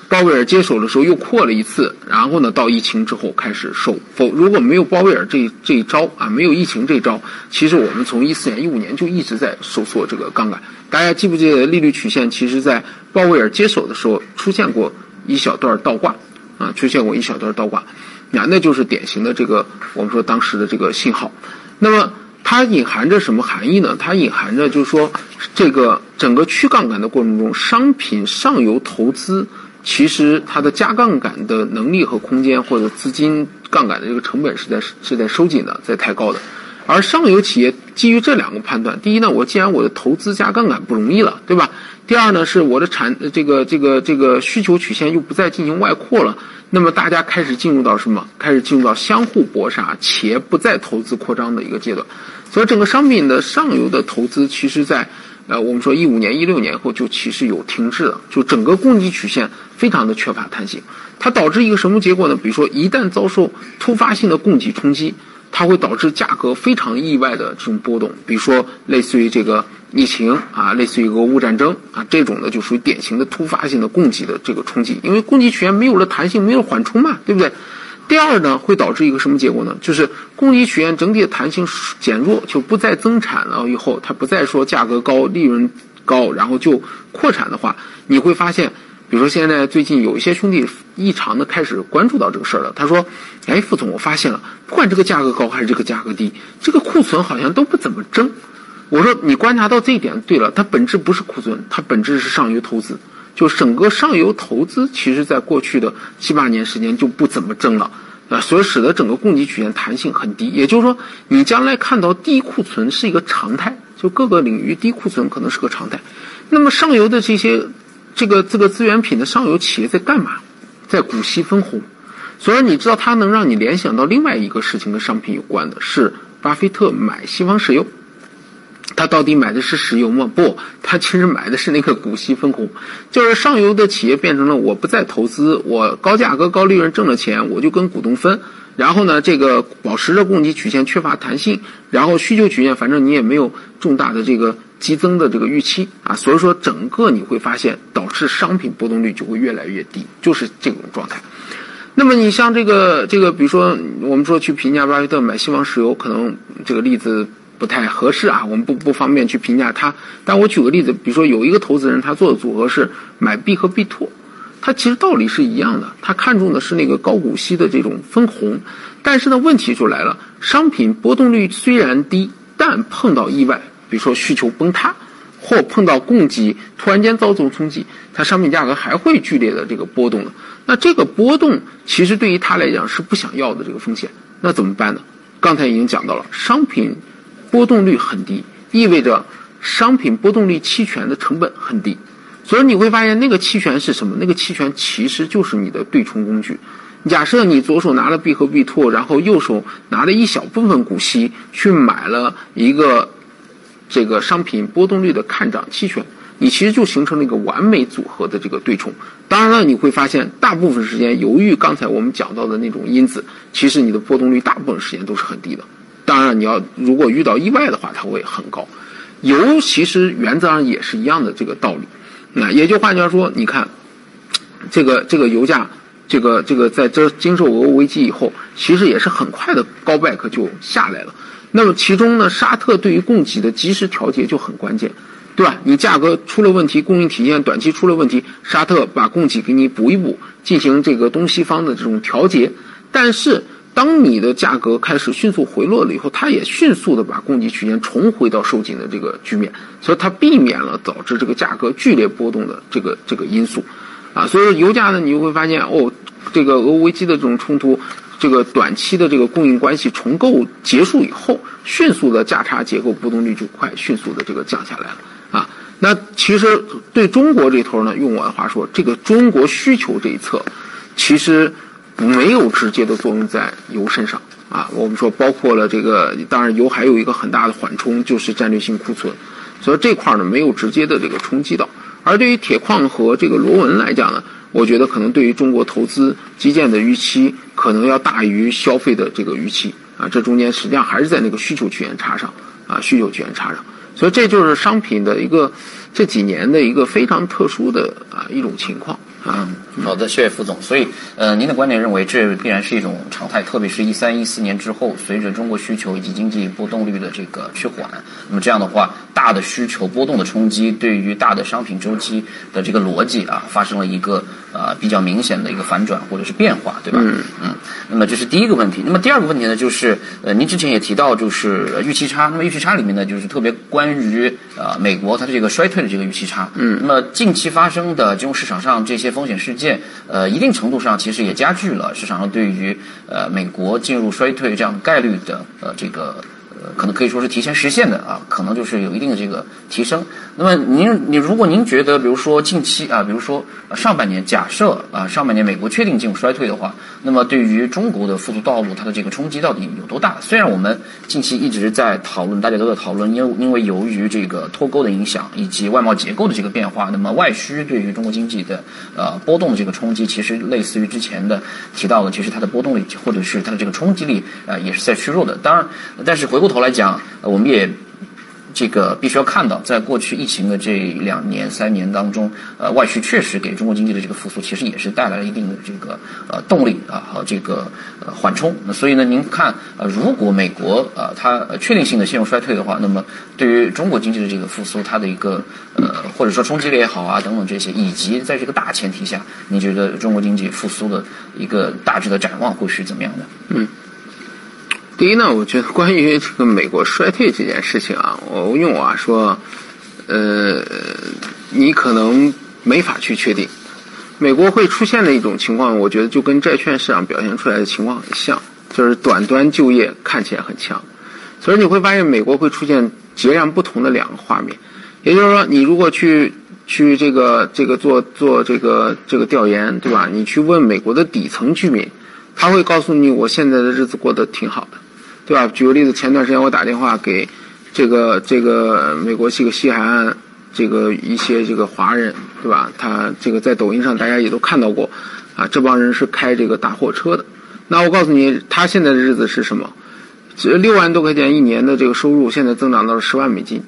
鲍威尔接手的时候又扩了一次，然后呢到疫情之后开始收。否如果没有鲍威尔这这一招啊，没有疫情这一招，其实我们从一四年、一五年就一直在收缩这个杠杆。大家记不记得利率曲线？其实在鲍威尔接手的时候出现过一小段倒挂啊，出现过一小段倒挂，那那就是典型的这个我们说当时的这个信号。那么。它隐含着什么含义呢？它隐含着就是说，这个整个去杠杆的过程中，商品上游投资其实它的加杠杆的能力和空间，或者资金杠杆的这个成本是在是在收紧的，在抬高的。而上游企业基于这两个判断，第一呢，我既然我的投资加杠杆不容易了，对吧？第二呢，是我的产这个这个这个需求曲线又不再进行外扩了，那么大家开始进入到什么？开始进入到相互搏杀且不再投资扩张的一个阶段。所以整个商品的上游的投资，其实在呃我们说一五年、一六年后就其实有停滞了，就整个供给曲线非常的缺乏弹性，它导致一个什么结果呢？比如说一旦遭受突发性的供给冲击，它会导致价格非常意外的这种波动，比如说类似于这个疫情啊，类似于俄乌战争啊这种呢就属于典型的突发性的供给的这个冲击，因为供给曲线没有了弹性，没有缓冲嘛，对不对？第二呢，会导致一个什么结果呢？就是供给曲线整体的弹性减弱，就不再增产了。以后它不再说价格高、利润高，然后就扩产的话，你会发现，比如说现在最近有一些兄弟异常的开始关注到这个事儿了。他说：“哎，副总，我发现了，不管这个价格高还是这个价格低，这个库存好像都不怎么增。”我说：“你观察到这一点对了，它本质不是库存，它本质是上游投资。”就整个上游投资，其实在过去的七八年时间就不怎么增了，啊，所以使得整个供给曲线弹性很低。也就是说，你将来看到低库存是一个常态，就各个领域低库存可能是个常态。那么上游的这些这个这个资源品的上游企业在干嘛？在股息分红。所以你知道它能让你联想到另外一个事情跟商品有关的是，巴菲特买西方石油。他到底买的是石油吗？不，他其实买的是那个股息分红，就是上游的企业变成了我不再投资，我高价格高利润挣了钱，我就跟股东分。然后呢，这个保持着供给曲线缺乏弹性，然后需求曲线反正你也没有重大的这个激增的这个预期啊，所以说整个你会发现导致商品波动率就会越来越低，就是这种状态。那么你像这个这个，比如说我们说去评价巴菲特买西方石油，可能这个例子。不太合适啊，我们不不方便去评价它。但我举个例子，比如说有一个投资人，他做的组合是买 B 和 B two，，他其实道理是一样的，他看中的是那个高股息的这种分红。但是呢，问题就来了，商品波动率虽然低，但碰到意外，比如说需求崩塌，或碰到供给突然间遭受冲击，它商品价格还会剧烈的这个波动的。那这个波动其实对于他来讲是不想要的这个风险，那怎么办呢？刚才已经讲到了，商品。波动率很低，意味着商品波动率期权的成本很低。所以你会发现，那个期权是什么？那个期权其实就是你的对冲工具。假设你左手拿了 B 和 B two，然后右手拿了一小部分股息去买了一个这个商品波动率的看涨期权，你其实就形成了一个完美组合的这个对冲。当然了，你会发现大部分时间，由于刚才我们讲到的那种因子，其实你的波动率大部分时间都是很低的。当然，你要如果遇到意外的话，它会很高。油其实原则上也是一样的这个道理。那也就换句话说，你看这个这个油价。这个这个在这经受俄乌危机以后，其实也是很快的高 back 就下来了。那么其中呢，沙特对于供给的及时调节就很关键，对吧？你价格出了问题，供应体现短期出了问题，沙特把供给给你补一补，进行这个东西方的这种调节。但是当你的价格开始迅速回落了以后，它也迅速的把供给曲线重回到收紧的这个局面，所以它避免了导致这个价格剧烈波动的这个这个因素。啊，所以油价呢，你就会发现哦，这个俄乌危机的这种冲突，这个短期的这个供应关系重构结束以后，迅速的价差结构波动率就快迅速的这个降下来了啊。那其实对中国这头呢，用我的话说，这个中国需求这一侧，其实没有直接的作用在油身上啊。我们说包括了这个，当然油还有一个很大的缓冲，就是战略性库存，所以这块呢没有直接的这个冲击到。而对于铁矿和这个螺纹来讲呢，我觉得可能对于中国投资基建的预期可能要大于消费的这个预期啊，这中间实际上还是在那个需求曲线差上啊，需求曲线差上，所以这就是商品的一个这几年的一个非常特殊的啊一种情况。嗯，好的，谢谢副总。所以，呃，您的观点认为这必然是一种常态，特别是一三一四年之后，随着中国需求以及经济波动率的这个趋缓，那么这样的话，大的需求波动的冲击，对于大的商品周期的这个逻辑啊，发生了一个呃比较明显的一个反转或者是变化，对吧？嗯嗯。那么这是第一个问题。那么第二个问题呢，就是呃，您之前也提到，就是预期差。那么预期差里面呢，就是特别关于呃美国它的这个衰退的这个预期差。嗯。那么近期发生的金融市场上这些。风险事件，呃，一定程度上其实也加剧了市场上对于呃美国进入衰退这样概率的呃这个。呃可能可以说是提前实现的啊，可能就是有一定的这个提升。那么您，你如果您觉得，比如说近期啊，比如说上半年，假设啊上半年美国确定进入衰退的话，那么对于中国的复苏道路，它的这个冲击到底有多大？虽然我们近期一直在讨论，大家都在讨论，因为因为由于这个脱钩的影响以及外贸结构的这个变化，那么外需对于中国经济的呃波动的这个冲击，其实类似于之前的提到的，其实它的波动力或者是它的这个冲击力呃也是在削弱的。当然，但是回过头。头来讲，我们也这个必须要看到，在过去疫情的这两年、三年当中，呃，外需确实给中国经济的这个复苏，其实也是带来了一定的这个呃动力啊和这个呃缓冲。那所以呢，您看，呃，如果美国呃它确定性的陷入衰退的话，那么对于中国经济的这个复苏，它的一个呃或者说冲击力也好啊等等这些，以及在这个大前提下，您觉得中国经济复苏的一个大致的展望会是怎么样的？嗯。第一呢，我觉得关于这个美国衰退这件事情啊，我用我啊说，呃，你可能没法去确定，美国会出现的一种情况，我觉得就跟债券市场表现出来的情况很像，就是短端就业看起来很强，所以你会发现美国会出现截然不同的两个画面，也就是说，你如果去去这个这个做做这个这个调研，对吧？你去问美国的底层居民，他会告诉你，我现在的日子过得挺好的。对吧？举个例子，前段时间我打电话给这个这个美国这个西海岸这个一些这个华人，对吧？他这个在抖音上大家也都看到过，啊，这帮人是开这个大货车的。那我告诉你，他现在的日子是什么？这六万多块钱一年的这个收入，现在增长到了十万美金，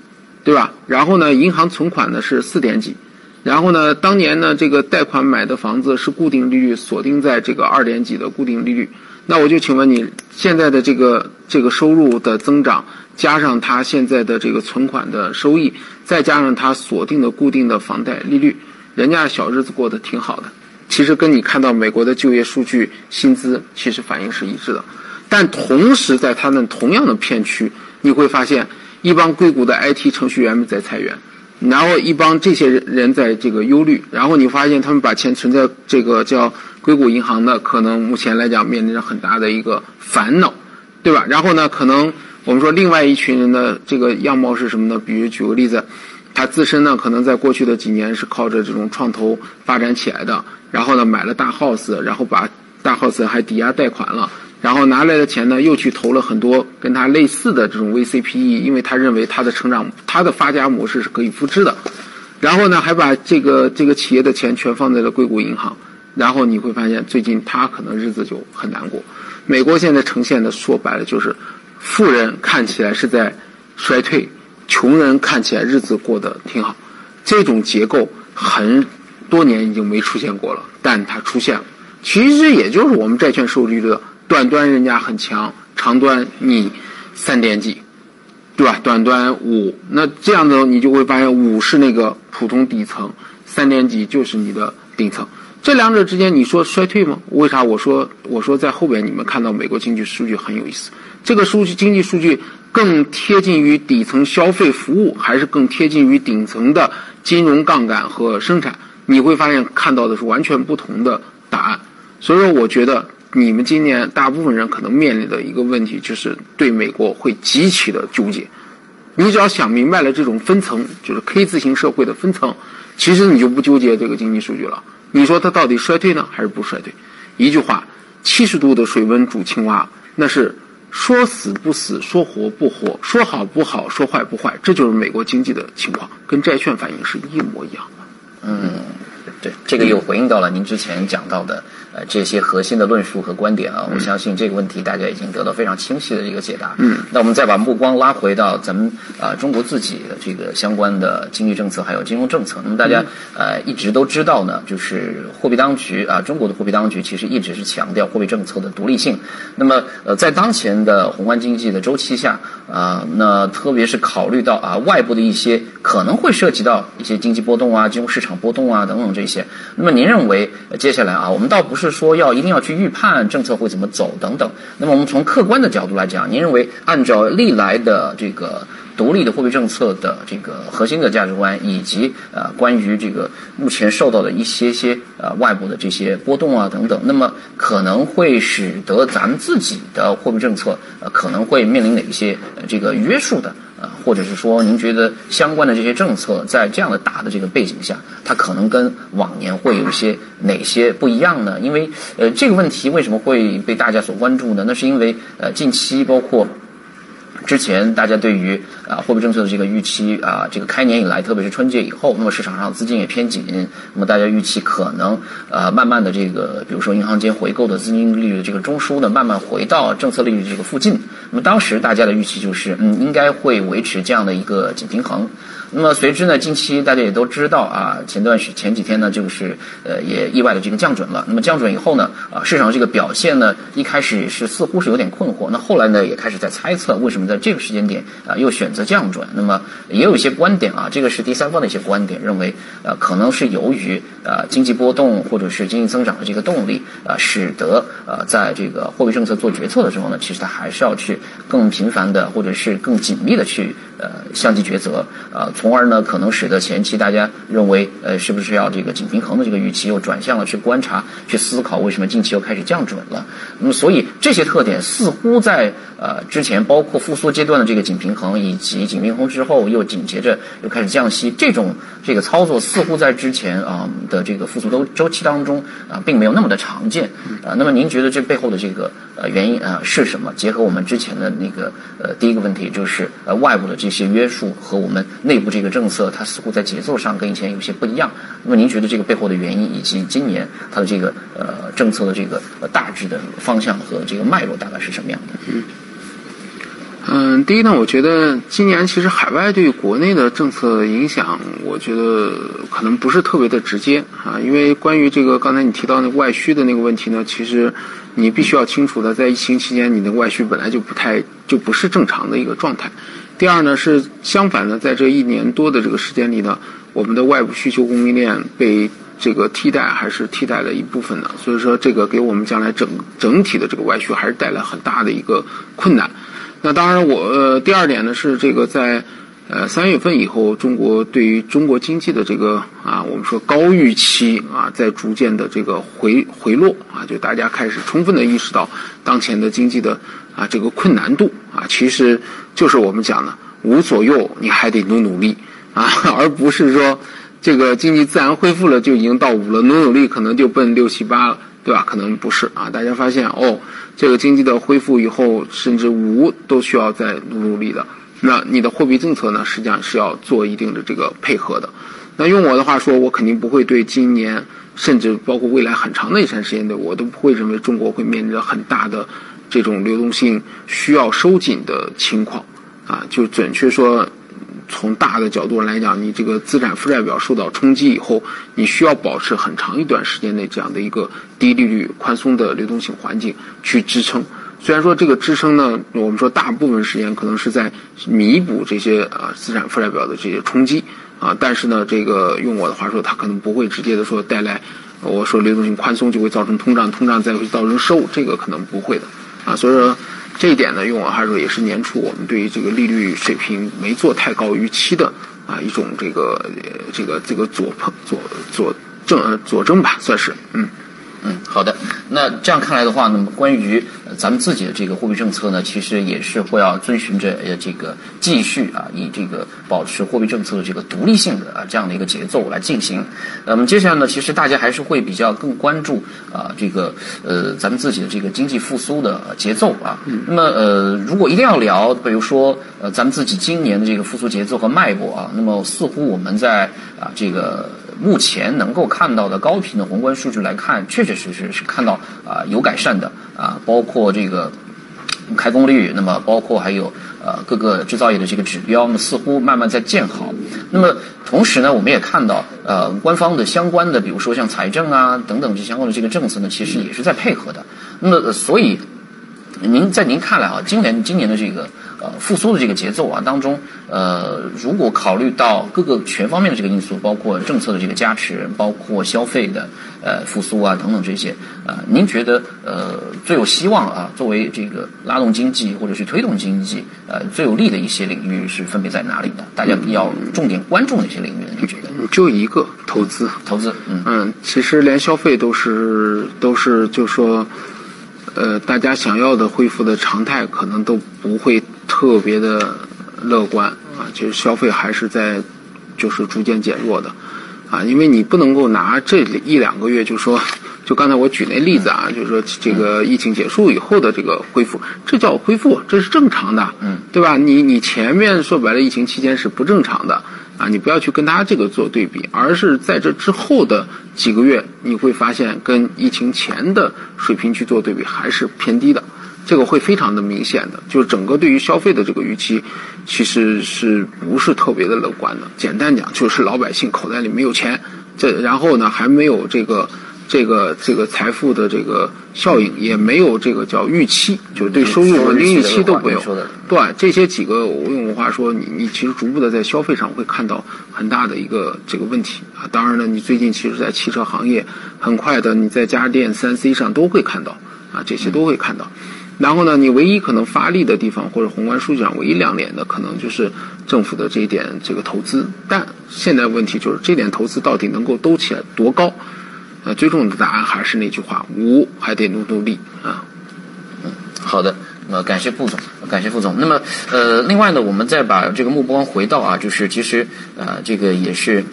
对吧？然后呢，银行存款呢是四点几，然后呢，当年呢这个贷款买的房子是固定利率锁定在这个二点几的固定利率。那我就请问你，现在的这个这个收入的增长，加上他现在的这个存款的收益，再加上他锁定的固定的房贷利率，人家小日子过得挺好的。其实跟你看到美国的就业数据、薪资，其实反应是一致的。但同时，在他们同样的片区，你会发现一帮硅谷的 IT 程序员们在裁员，然后一帮这些人在这个忧虑，然后你发现他们把钱存在这个叫。硅谷银行的可能目前来讲面临着很大的一个烦恼，对吧？然后呢，可能我们说另外一群人的这个样貌是什么呢？比如举个例子，他自身呢可能在过去的几年是靠着这种创投发展起来的，然后呢买了大 house，然后把大 house 还抵押贷款了，然后拿来的钱呢又去投了很多跟他类似的这种 VCPE，因为他认为他的成长、他的发家模式是可以复制的，然后呢还把这个这个企业的钱全放在了硅谷银行，然后你会发现最近他可能日子就很难过。美国现在呈现的说白了就是。富人看起来是在衰退，穷人看起来日子过得挺好。这种结构很多年已经没出现过了，但它出现了。其实也就是我们债券收益率的短端人家很强，长端你三点几，对吧？短端五，那这样子你就会发现五是那个普通底层，三点几就是你的顶层。这两者之间你说衰退吗？为啥我说我说在后边你们看到美国经济数据很有意思？这个数据经济数据更贴近于底层消费服务，还是更贴近于顶层的金融杠杆和生产？你会发现看到的是完全不同的答案。所以说，我觉得你们今年大部分人可能面临的一个问题，就是对美国会极其的纠结。你只要想明白了这种分层，就是 K 字形社会的分层，其实你就不纠结这个经济数据了。你说它到底衰退呢，还是不衰退？一句话：七十度的水温煮青蛙，那是。说死不死，说活不活，说好不好，说坏不坏，这就是美国经济的情况，跟债券反应是一模一样的。嗯，对，这个又回应到了您之前讲到的。呃，这些核心的论述和观点啊，我相信这个问题大家已经得到非常清晰的一个解答。嗯，那我们再把目光拉回到咱们啊中国自己的这个相关的经济政策还有金融政策。那么大家呃一直都知道呢，就是货币当局啊，中国的货币当局其实一直是强调货币政策的独立性。那么呃，在当前的宏观经济的周期下啊，那特别是考虑到啊外部的一些可能会涉及到一些经济波动啊、金融市场波动啊等等这些。那么您认为接下来啊，我们倒不是说要一定要去预判政策会怎么走等等。那么我们从客观的角度来讲，您认为按照历来的这个独立的货币政策的这个核心的价值观，以及呃关于这个目前受到的一些些呃外部的这些波动啊等等，那么可能会使得咱们自己的货币政策呃可能会面临哪一些这个约束的？啊，或者是说，您觉得相关的这些政策在这样的大的这个背景下，它可能跟往年会有一些哪些不一样呢？因为呃，这个问题为什么会被大家所关注呢？那是因为呃，近期包括。之前大家对于啊货币政策的这个预期啊，这个开年以来，特别是春节以后，那么市场上资金也偏紧，那么大家预期可能呃慢慢的这个，比如说银行间回购的资金利率的这个中枢呢，慢慢回到政策利率这个附近。那么当时大家的预期就是，嗯，应该会维持这样的一个紧平衡。那么随之呢，近期大家也都知道啊，前段时前几天呢，就是呃也意外的这个降准了。那么降准以后呢，啊市场这个表现呢，一开始是似乎是有点困惑。那后来呢，也开始在猜测为什么在这个时间点啊又选择降准。那么也有一些观点啊，这个是第三方的一些观点，认为呃可能是由于呃经济波动或者是经济增长的这个动力啊，使得呃在这个货币政策做决策的时候呢，其实它还是要去更频繁的或者是更紧密的去。呃，相继抉择，呃，从而呢，可能使得前期大家认为，呃，是不是要这个紧平衡的这个预期，又转向了去观察、去思考，为什么近期又开始降准了？那么，所以这些特点似乎在呃之前，包括复苏阶段的这个紧平衡，以及紧平衡之后又紧接着又开始降息，这种这个操作似乎在之前啊的这个复苏周周期当中啊，并没有那么的常见啊。那么，您觉得这背后的这个呃原因啊是什么？结合我们之前的那个呃第一个问题，就是呃外部的这。一些约束和我们内部这个政策，它似乎在节奏上跟以前有些不一样。那么您觉得这个背后的原因，以及今年它的这个呃政策的这个大致的方向和这个脉络大概是什么样的？嗯，嗯，第一呢，我觉得今年其实海外对国内的政策影响，我觉得可能不是特别的直接啊，因为关于这个刚才你提到那外需的那个问题呢，其实你必须要清楚的，在疫情期间，你的外需本来就不太就不是正常的一个状态。第二呢是相反的，在这一年多的这个时间里呢，我们的外部需求供应链被这个替代还是替代了一部分的，所以说这个给我们将来整整体的这个外需还是带来很大的一个困难。那当然，我第二点呢是这个在呃，三月份以后，中国对于中国经济的这个啊，我们说高预期啊，在逐渐的这个回回落啊，就大家开始充分的意识到当前的经济的啊这个困难度啊，其实就是我们讲的无左右，你还得努努力啊，而不是说这个经济自然恢复了就已经到五了，努努力可能就奔六七八了，对吧？可能不是啊，大家发现哦，这个经济的恢复以后，甚至五都需要再努努力的。那你的货币政策呢，实际上是要做一定的这个配合的。那用我的话说，我肯定不会对今年，甚至包括未来很长的一段时间内，我都不会认为中国会面临着很大的这种流动性需要收紧的情况。啊，就准确说，从大的角度来讲，你这个资产负债表受到冲击以后，你需要保持很长一段时间内这样的一个低利率、宽松的流动性环境去支撑。虽然说这个支撑呢，我们说大部分时间可能是在弥补这些啊资产负债表的这些冲击啊，但是呢，这个用我的话说，它可能不会直接的说带来，我说流动性宽松就会造成通胀，通胀再会造成收，这个可能不会的啊。所以说这一点呢，用我话说也是年初我们对于这个利率水平没做太高预期的啊一种这个这个这个佐碰佐佐证佐证吧，算是嗯。嗯，好的。那这样看来的话，那么关于咱们自己的这个货币政策呢，其实也是会要遵循着呃这个继续啊，以这个保持货币政策的这个独立性的啊这样的一个节奏来进行。那么接下来呢，其实大家还是会比较更关注啊这个呃咱们自己的这个经济复苏的节奏啊。那么呃，如果一定要聊，比如说呃咱们自己今年的这个复苏节奏和脉搏啊，那么似乎我们在啊这个。目前能够看到的高频的宏观数据来看，确确实实是看到啊有改善的啊，包括这个开工率，那么包括还有呃各个制造业的这个指标，那么似乎慢慢在见好。那么同时呢，我们也看到呃官方的相关的，比如说像财政啊等等这相关的这个政策呢，其实也是在配合的。那么所以您在您看来啊，今年今年的这个。呃，复苏的这个节奏啊当中，呃，如果考虑到各个全方面的这个因素，包括政策的这个加持，包括消费的呃复苏啊等等这些，呃，您觉得呃最有希望啊，作为这个拉动经济或者是推动经济呃最有利的一些领域是分别在哪里呢？大家要重点关注哪些领域呢？您觉得？就一个投资，投资，嗯嗯，其实连消费都是都是就说，呃，大家想要的恢复的常态可能都不会。特别的乐观啊，就是消费还是在就是逐渐减弱的啊，因为你不能够拿这一两个月就说，就刚才我举那例子啊，就是说这个疫情结束以后的这个恢复，这叫恢复，这是正常的，嗯，对吧？你你前面说白了，疫情期间是不正常的啊，你不要去跟它这个做对比，而是在这之后的几个月，你会发现跟疫情前的水平去做对比还是偏低的。这个会非常的明显的，就是整个对于消费的这个预期，其实是不是特别的乐观的？简单讲，就是老百姓口袋里没有钱，这然后呢还没有这个这个这个财富的这个效应，也没有这个叫预期，就是对收入稳定预期都没有。对，这些几个我用我话说，你你其实逐步的在消费上会看到很大的一个这个问题啊。当然了，你最近其实，在汽车行业，很快的你在家电三 C 上都会看到啊，这些都会看到。然后呢，你唯一可能发力的地方，或者宏观数据上唯一亮点的，可能就是政府的这一点这个投资。但现在问题就是，这点投资到底能够兜起来多高？呃，最终的答案还是那句话：无还得努努力啊。嗯，好的，呃，感谢副总，感谢副总。那么，呃，另外呢，我们再把这个目光回到啊，就是其实呃，这个也是。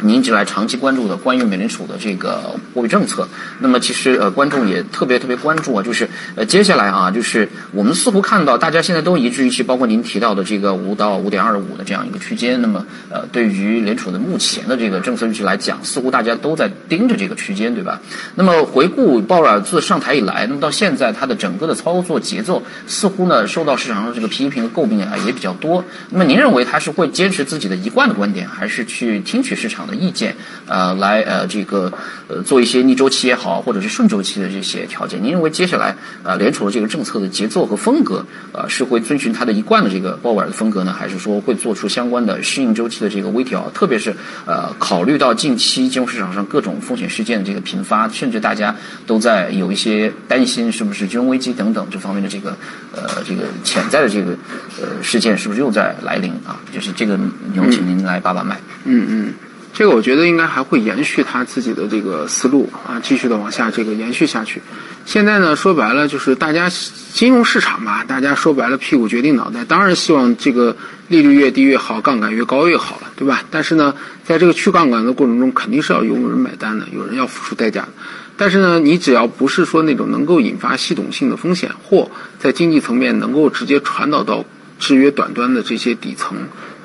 您一直来长期关注的关于美联储的这个货币政策，那么其实呃观众也特别特别关注啊，就是呃接下来啊，就是我们似乎看到大家现在都一致预期，包括您提到的这个五到五点二五的这样一个区间，那么呃对于联储的目前的这个政策预期来讲，似乎大家都在盯着这个区间，对吧？那么回顾鲍尔自上台以来，那么到现在他的整个的操作节奏似乎呢受到市场上这个批评和诟病啊也比较多。那么您认为他是会坚持自己的一贯的观点，还是去听取市场？的意见，呃，来呃这个呃做一些逆周期也好，或者是顺周期的这些调节。您认为接下来呃联储的这个政策的节奏和风格，呃是会遵循它的一贯的这个鲍威尔的风格呢，还是说会做出相关的适应周期的这个微调？特别是呃考虑到近期金融市场上各种风险事件的这个频发，甚至大家都在有一些担心是不是金融危机等等这方面的这个呃这个潜在的这个呃事件是不是又在来临啊？就是这个有请您来把把脉。嗯嗯，这个我觉得应该还会延续他自己的这个思路啊，继续的往下这个延续下去。现在呢，说白了就是大家金融市场嘛，大家说白了屁股决定脑袋，当然希望这个利率越低越好，杠杆越高越好了，对吧？但是呢，在这个去杠杆的过程中，肯定是要有人买单的，有人要付出代价的。但是呢，你只要不是说那种能够引发系统性的风险，或在经济层面能够直接传导到制约短端的这些底层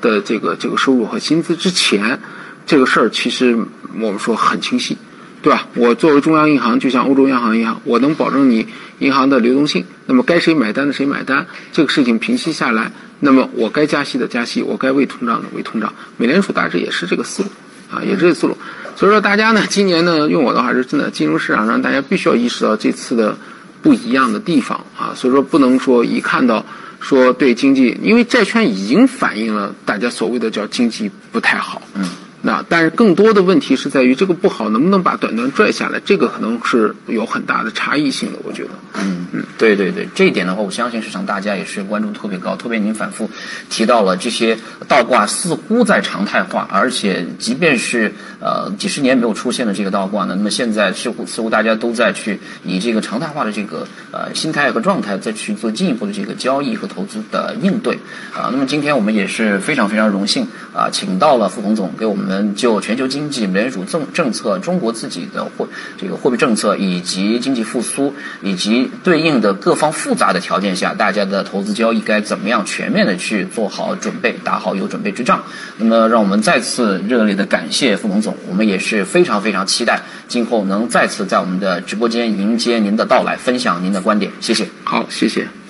的这个这个收入和薪资之前，这个事儿其实我们说很清晰，对吧？我作为中央银行，就像欧洲央行一样，我能保证你银行的流动性。那么该谁买单的谁买单，这个事情平息下来，那么我该加息的加息，我该为通胀的为通胀。美联储大致也是这个思路啊，也是这个思路。所以说，大家呢，今年呢，用我的话是真的，金融市场上大家必须要意识到这次的不一样的地方啊。所以说，不能说一看到说对经济，因为债券已经反映了大家所谓的叫经济不太好。嗯。那但是更多的问题是在于这个不好能不能把短端拽下来，这个可能是有很大的差异性的，我觉得。嗯嗯，对对对，这一点的话，我相信市场大家也是关注特别高。特别您反复提到了这些倒挂似乎在常态化，而且即便是呃几十年没有出现的这个倒挂呢，那么现在似乎似乎大家都在去以这个常态化的这个呃心态和状态再去做进一步的这个交易和投资的应对啊。那么今天我们也是非常非常荣幸啊，请到了傅鹏总给我们。就全球经济、美联储政政策、中国自己的货这个货币政策以及经济复苏以及对应的各方复杂的条件下，大家的投资交易该怎么样全面的去做好准备，打好有准备之仗。那么，让我们再次热烈的感谢傅龙总，我们也是非常非常期待今后能再次在我们的直播间迎接您的到来，分享您的观点。谢谢。好，谢谢。